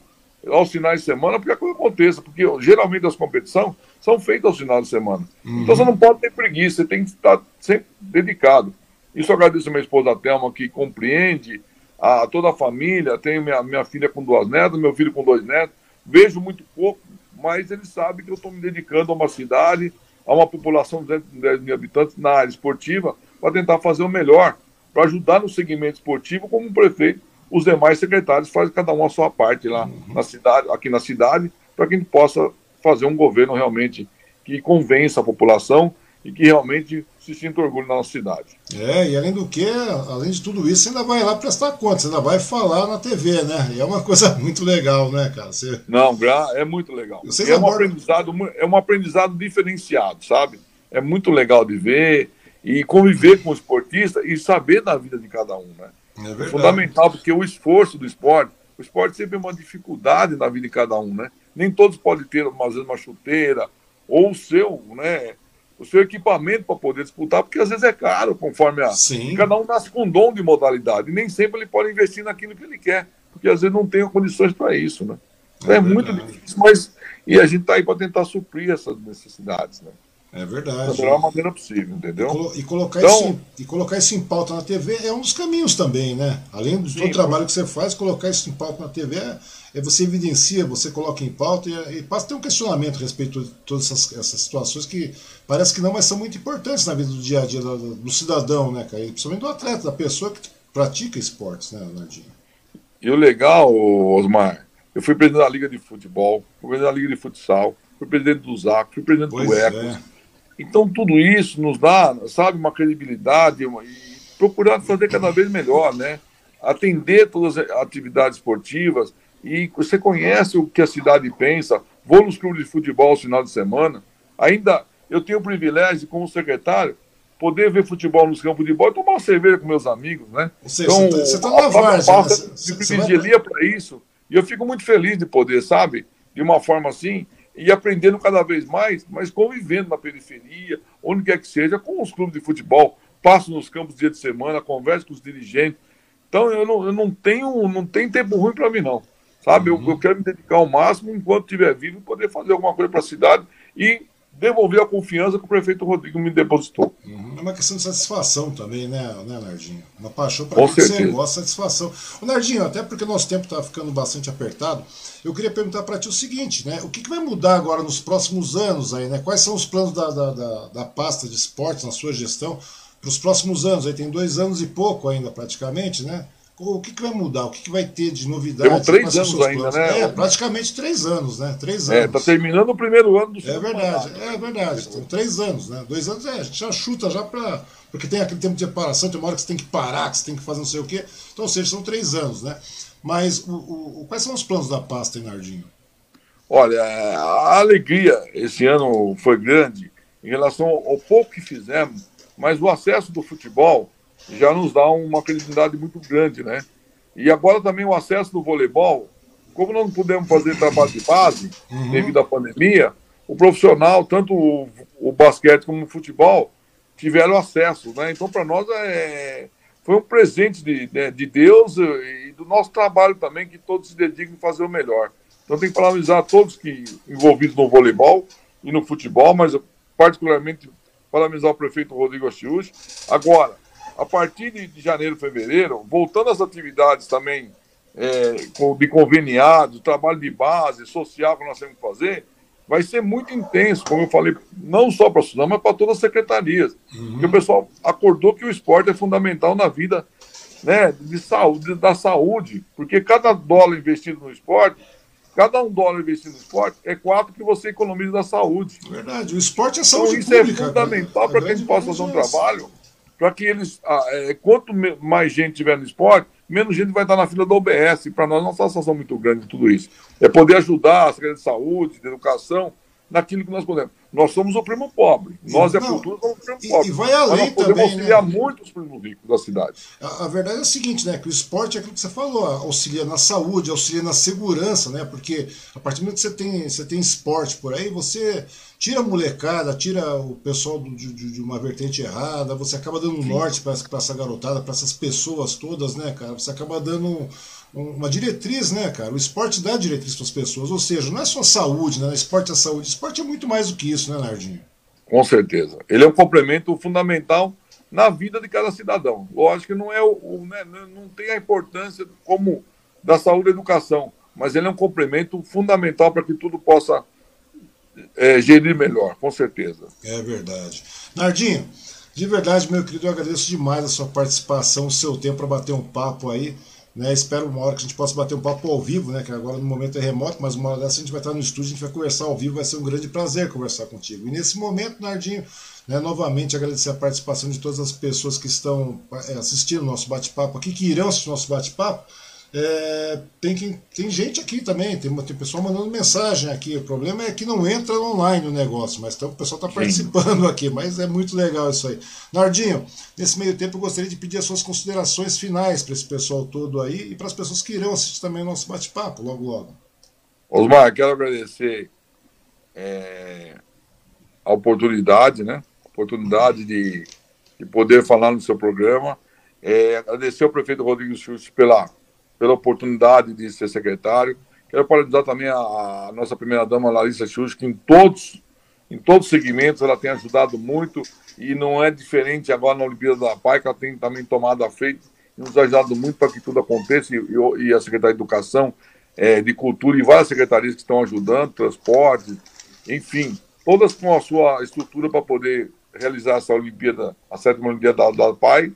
aos finais de semana porque a coisa aconteça. Porque geralmente as competições são feitas aos finais de semana. Uhum. Então você não pode ter preguiça, você tem que estar sempre dedicado. Isso eu agradeço a minha esposa Thelma, que compreende a toda a família. Tenho minha, minha filha com duas netas, meu filho com dois netos. Vejo muito pouco, mas ele sabe que eu estou me dedicando a uma cidade, a uma população de 210 mil habitantes na área esportiva, para tentar fazer o melhor, para ajudar no segmento esportivo, como o prefeito, os demais secretários fazem cada um a sua parte lá uhum. na cidade, aqui na cidade, para que a gente possa fazer um governo realmente que convença a população e que realmente se sinta orgulho na nossa cidade. É, e além do que, além de tudo isso, você ainda vai lá prestar conta, você ainda vai falar na TV, né? E é uma coisa muito legal, né, cara? Você... Não, é muito legal. é, um aprendizado, é um aprendizado diferenciado, sabe? É muito legal de ver e conviver com o esportista e saber da vida de cada um, né? É, fundamental, porque o esforço do esporte, o esporte sempre é uma dificuldade na vida de cada um, né? Nem todos podem ter, às vezes, uma chuteira, ou o seu, né? o seu equipamento para poder disputar, porque às vezes é caro, conforme a. Sim. Cada um nasce com um dom de modalidade. E nem sempre ele pode investir naquilo que ele quer, porque às vezes não tem condições para isso, né? Então é, é muito difícil, mas. E a gente está aí para tentar suprir essas necessidades, né? É verdade. Da melhor maneira possível, entendeu? E, colocar então, isso, e colocar isso em pauta na TV é um dos caminhos também, né? Além do sim, trabalho que você faz, colocar isso em pauta na TV é, é você evidencia, você coloca em pauta e, e passa a ter um questionamento a respeito de todas essas, essas, situações que parece que não, mas são muito importantes na vida do dia a dia do, do cidadão, né, cara? E principalmente do atleta, da pessoa que pratica esportes, né, Nardinho? E o legal, Osmar, eu fui presidente da Liga de Futebol, fui presidente da Liga de Futsal, fui presidente do ZAC, fui presidente pois do ECO. É então, tudo isso nos dá, sabe, uma credibilidade uma, e procurar fazer cada vez melhor, né? Atender todas as atividades esportivas e você conhece o que a cidade pensa. Vou nos clubes de futebol no final de semana. Ainda eu tenho o privilégio, como secretário, poder ver futebol nos campos de bola e tomar uma cerveja com meus amigos, né? Seja, então, você está tá na várzea. Né? privilegia para isso. E eu fico muito feliz de poder, sabe? De uma forma assim, e aprendendo cada vez mais, mas convivendo na periferia, onde quer que seja, com os clubes de futebol. Passo nos campos dia de semana, converso com os dirigentes. Então eu não, eu não tenho não tem tempo ruim para mim, não. Sabe? Uhum. Eu, eu, quero me dedicar ao máximo enquanto estiver vivo poder fazer alguma coisa para a cidade e devolver a confiança que o prefeito Rodrigo me depositou. Uhum. É uma questão de satisfação também, né, né Nardinho? Uma paixão para que você gosta, satisfação. O Nardinho, até porque nosso tempo está ficando bastante apertado, eu queria perguntar para ti o seguinte, né? O que, que, vai mudar agora nos próximos anos aí, né? Quais são os planos da, da, da, da pasta de esportes na sua gestão para os próximos anos? Aí tem dois anos e pouco ainda praticamente, né? O que, que vai mudar? O que, que vai ter de novidade? Temos três anos ainda, né? É, praticamente três anos, né? Três é, anos. É, tá terminando o primeiro ano do É verdade, é verdade. Tem três anos, né? Dois anos é, a gente já chuta já para. Porque tem aquele tempo de separação, tem uma hora que você tem que parar, que você tem que fazer não sei o quê. Então, ou seja, são três anos, né? Mas o, o, quais são os planos da pasta, Nardinho? Olha, a alegria esse ano foi grande em relação ao pouco que fizemos, mas o acesso do futebol já nos dá uma credibilidade muito grande, né? E agora também o acesso do voleibol, como nós não pudemos fazer trabalho de base uhum. devido à pandemia, o profissional, tanto o, o, basquete como o futebol, tiveram acesso, né? Então, para nós, é, foi um presente de, de, de, Deus e do nosso trabalho também, que todos se dedicam a fazer o melhor. Então, tem que parabenizar todos que envolvidos no voleibol e no futebol, mas particularmente parabenizar o prefeito Rodrigo Achiuchi. Agora, a partir de, janeiro, fevereiro, voltando às atividades também é, de conveniado, trabalho de base, social que nós temos que fazer, vai ser muito intenso, como eu falei, não só para a Suzano, mas para todas as secretarias. Uhum. Porque o pessoal acordou que o esporte é fundamental na vida né, de saúde, da saúde, porque cada dólar investido no esporte, cada um dólar investido no esporte é quatro que você economiza da saúde. Verdade, o esporte é saúde então, isso é pública, é fundamental para que a gente possa fazer um trabalho para que eles, ah, é, quanto mais gente tiver no esporte, menos gente vai estar na fila da OBS. Para nós, não é uma satisfação muito grande de tudo isso. É poder ajudar a Secretaria de Saúde, de Educação, naquilo que nós podemos. Nós somos o primo pobre. Nós, é a cultura, somos o primo e, pobre. E vai além nós podemos também, auxiliar né? muitos primos ricos da cidade. A, a, verdade é o seguinte, né? Que o esporte é aquilo que você falou, auxilia na saúde, auxilia na segurança, né? Porque a partir do momento que você tem, você tem esporte por aí, você tira a molecada, tira o pessoal do, de, de, uma vertente errada, você acaba dando norte para essa garotada, para essas pessoas todas, né, cara? Você acaba dando uma diretriz, né, cara? O esporte dá diretriz para as pessoas, ou seja, não é só saúde, né? Esporte é saúde. Esporte é muito mais do que isso, né, Nardinho? Com certeza. Ele é um complemento fundamental na vida de cada cidadão. Lógico que não é o, né, não tem a importância como da saúde e educação, mas ele é um complemento fundamental para que tudo possa é, gerir melhor, com certeza. É verdade. Nardinho, de verdade, meu querido, eu agradeço demais a sua participação, o seu tempo para bater um papo aí. Né, espero uma hora que a gente possa bater um papo ao vivo, né? Que agora no momento é remoto, mas uma hora dessa a gente vai estar no estúdio, a gente vai conversar ao vivo, vai ser um grande prazer conversar contigo. E nesse momento, Nardinho, né, novamente agradecer a participação de todas as pessoas que estão é, assistindo o nosso bate-papo aqui, que irão assistir o nosso bate-papo. É, tem, que, tem gente aqui também, tem, tem pessoal mandando mensagem aqui. O problema é que não entra online o negócio, mas então, o pessoal está participando aqui, mas é muito legal isso aí. Nardinho, nesse meio tempo eu gostaria de pedir as suas considerações finais para esse pessoal todo aí e para as pessoas que irão assistir também o nosso bate-papo logo logo. Osmar, quero agradecer é, a oportunidade, né? A oportunidade de, de poder falar no seu programa. É, agradecer ao prefeito Rodrigo Schultz pela pela oportunidade de ser secretário. Quero parabenizar também a, a nossa primeira-dama, Larissa Chus, que em todos, em todos os segmentos ela tem ajudado muito. E não é diferente agora na Olimpíada da Pai, que ela tem também tomado a frente e nos ajudado muito para que tudo aconteça. E, e, a Secretaria de Educação, é, de Cultura e várias secretarias que estão ajudando, transporte, enfim, todas com a sua estrutura para poder realizar essa Olimpíada, a sétima Olimpíada da, da PAI,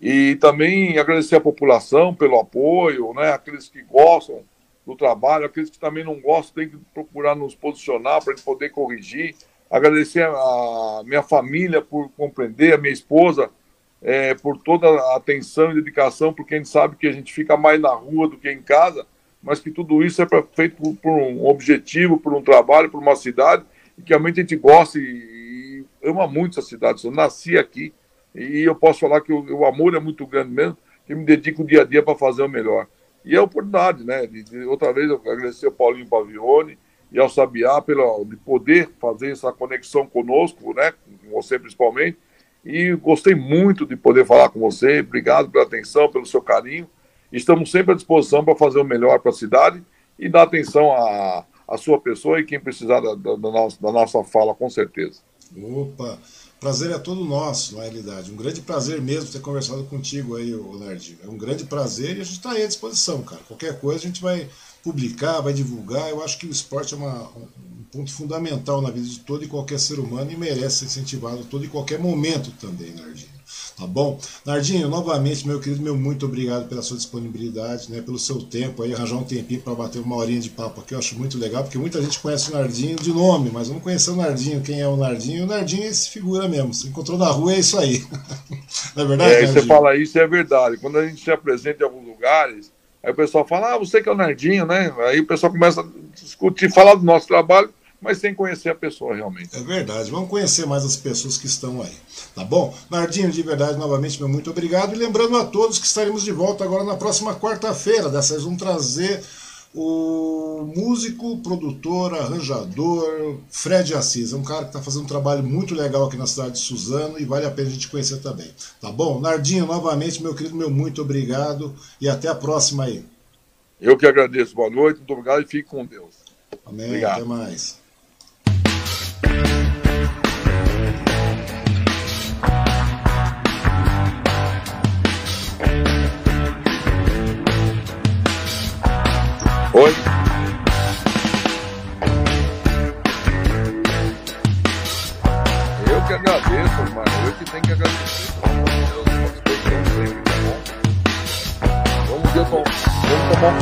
e também agradecer a população pelo apoio, né? aqueles que gostam do trabalho, aqueles que também não gostam, tem que procurar nos posicionar para poder corrigir. Agradecer a minha família por compreender, a minha esposa é, por toda a atenção e dedicação, porque a gente sabe que a gente fica mais na rua do que em casa, mas que tudo isso é feito por, por, um objetivo, por um trabalho, por uma cidade, e que realmente a gente gosta e, e ama muito essa cidade. Eu nasci aqui, e eu posso falar que o, o amor é muito grande mesmo, que me dedico dia a dia para fazer o melhor. E é oportunidade, né? De, de, outra vez eu agradecer ao Paulinho Pavione e ao Sabiá pelo, de poder fazer essa conexão conosco, né? Com você principalmente. E gostei muito de poder falar com você. Obrigado pela atenção, pelo seu carinho. Estamos sempre à disposição para fazer o melhor para a cidade e dar atenção à, à sua pessoa e quem precisar da, da, da, nossa, da nossa fala, com certeza. Opa! Prazer é todo nosso, na realidade. Um grande prazer mesmo ter conversado contigo aí, Nerd. É um grande prazer e a gente está aí à disposição, cara. Qualquer coisa a gente vai publicar, vai divulgar. Eu acho que o esporte é uma, um ponto fundamental na vida de todo e qualquer ser humano e merece ser incentivado todo e qualquer momento também, Nerdinho. Tá bom? Nardinho, novamente, meu querido, meu muito obrigado pela sua disponibilidade, né, pelo seu tempo aí, arranjar um tempinho para bater uma horinha de papo aqui, eu acho muito legal, porque muita gente conhece o Nardinho de nome, mas não conhece o Nardinho, quem é o Nardinho. O Nardinho é esse figura mesmo, se encontrou na rua, é isso aí. não é verdade, é, Nardinho? você fala isso, é verdade. Quando a gente se apresenta em alguns lugares, aí o pessoal fala, ah, você que é o Nardinho, né? Aí o pessoal começa a discutir, falar do nosso trabalho, mas sem conhecer a pessoa realmente. É verdade, vamos conhecer mais as pessoas que estão aí, tá bom? Nardinho, de verdade, novamente, meu muito obrigado. E lembrando a todos que estaremos de volta agora na próxima quarta-feira. Dessa vez vamos trazer o músico, produtor, arranjador Fred Assis. É um cara que está fazendo um trabalho muito legal aqui na cidade de Suzano e vale a pena a gente conhecer também. Tá bom? Nardinho, novamente, meu querido, meu muito obrigado e até a próxima aí. Eu que agradeço. Boa noite, muito obrigado e fique com Deus. Amém. Obrigado. Até mais. Oi? Eu que agradeço, mano. Eu que tenho que agradecer. Deus, sempre, tá bom? Vamos, ver, vamos tomar um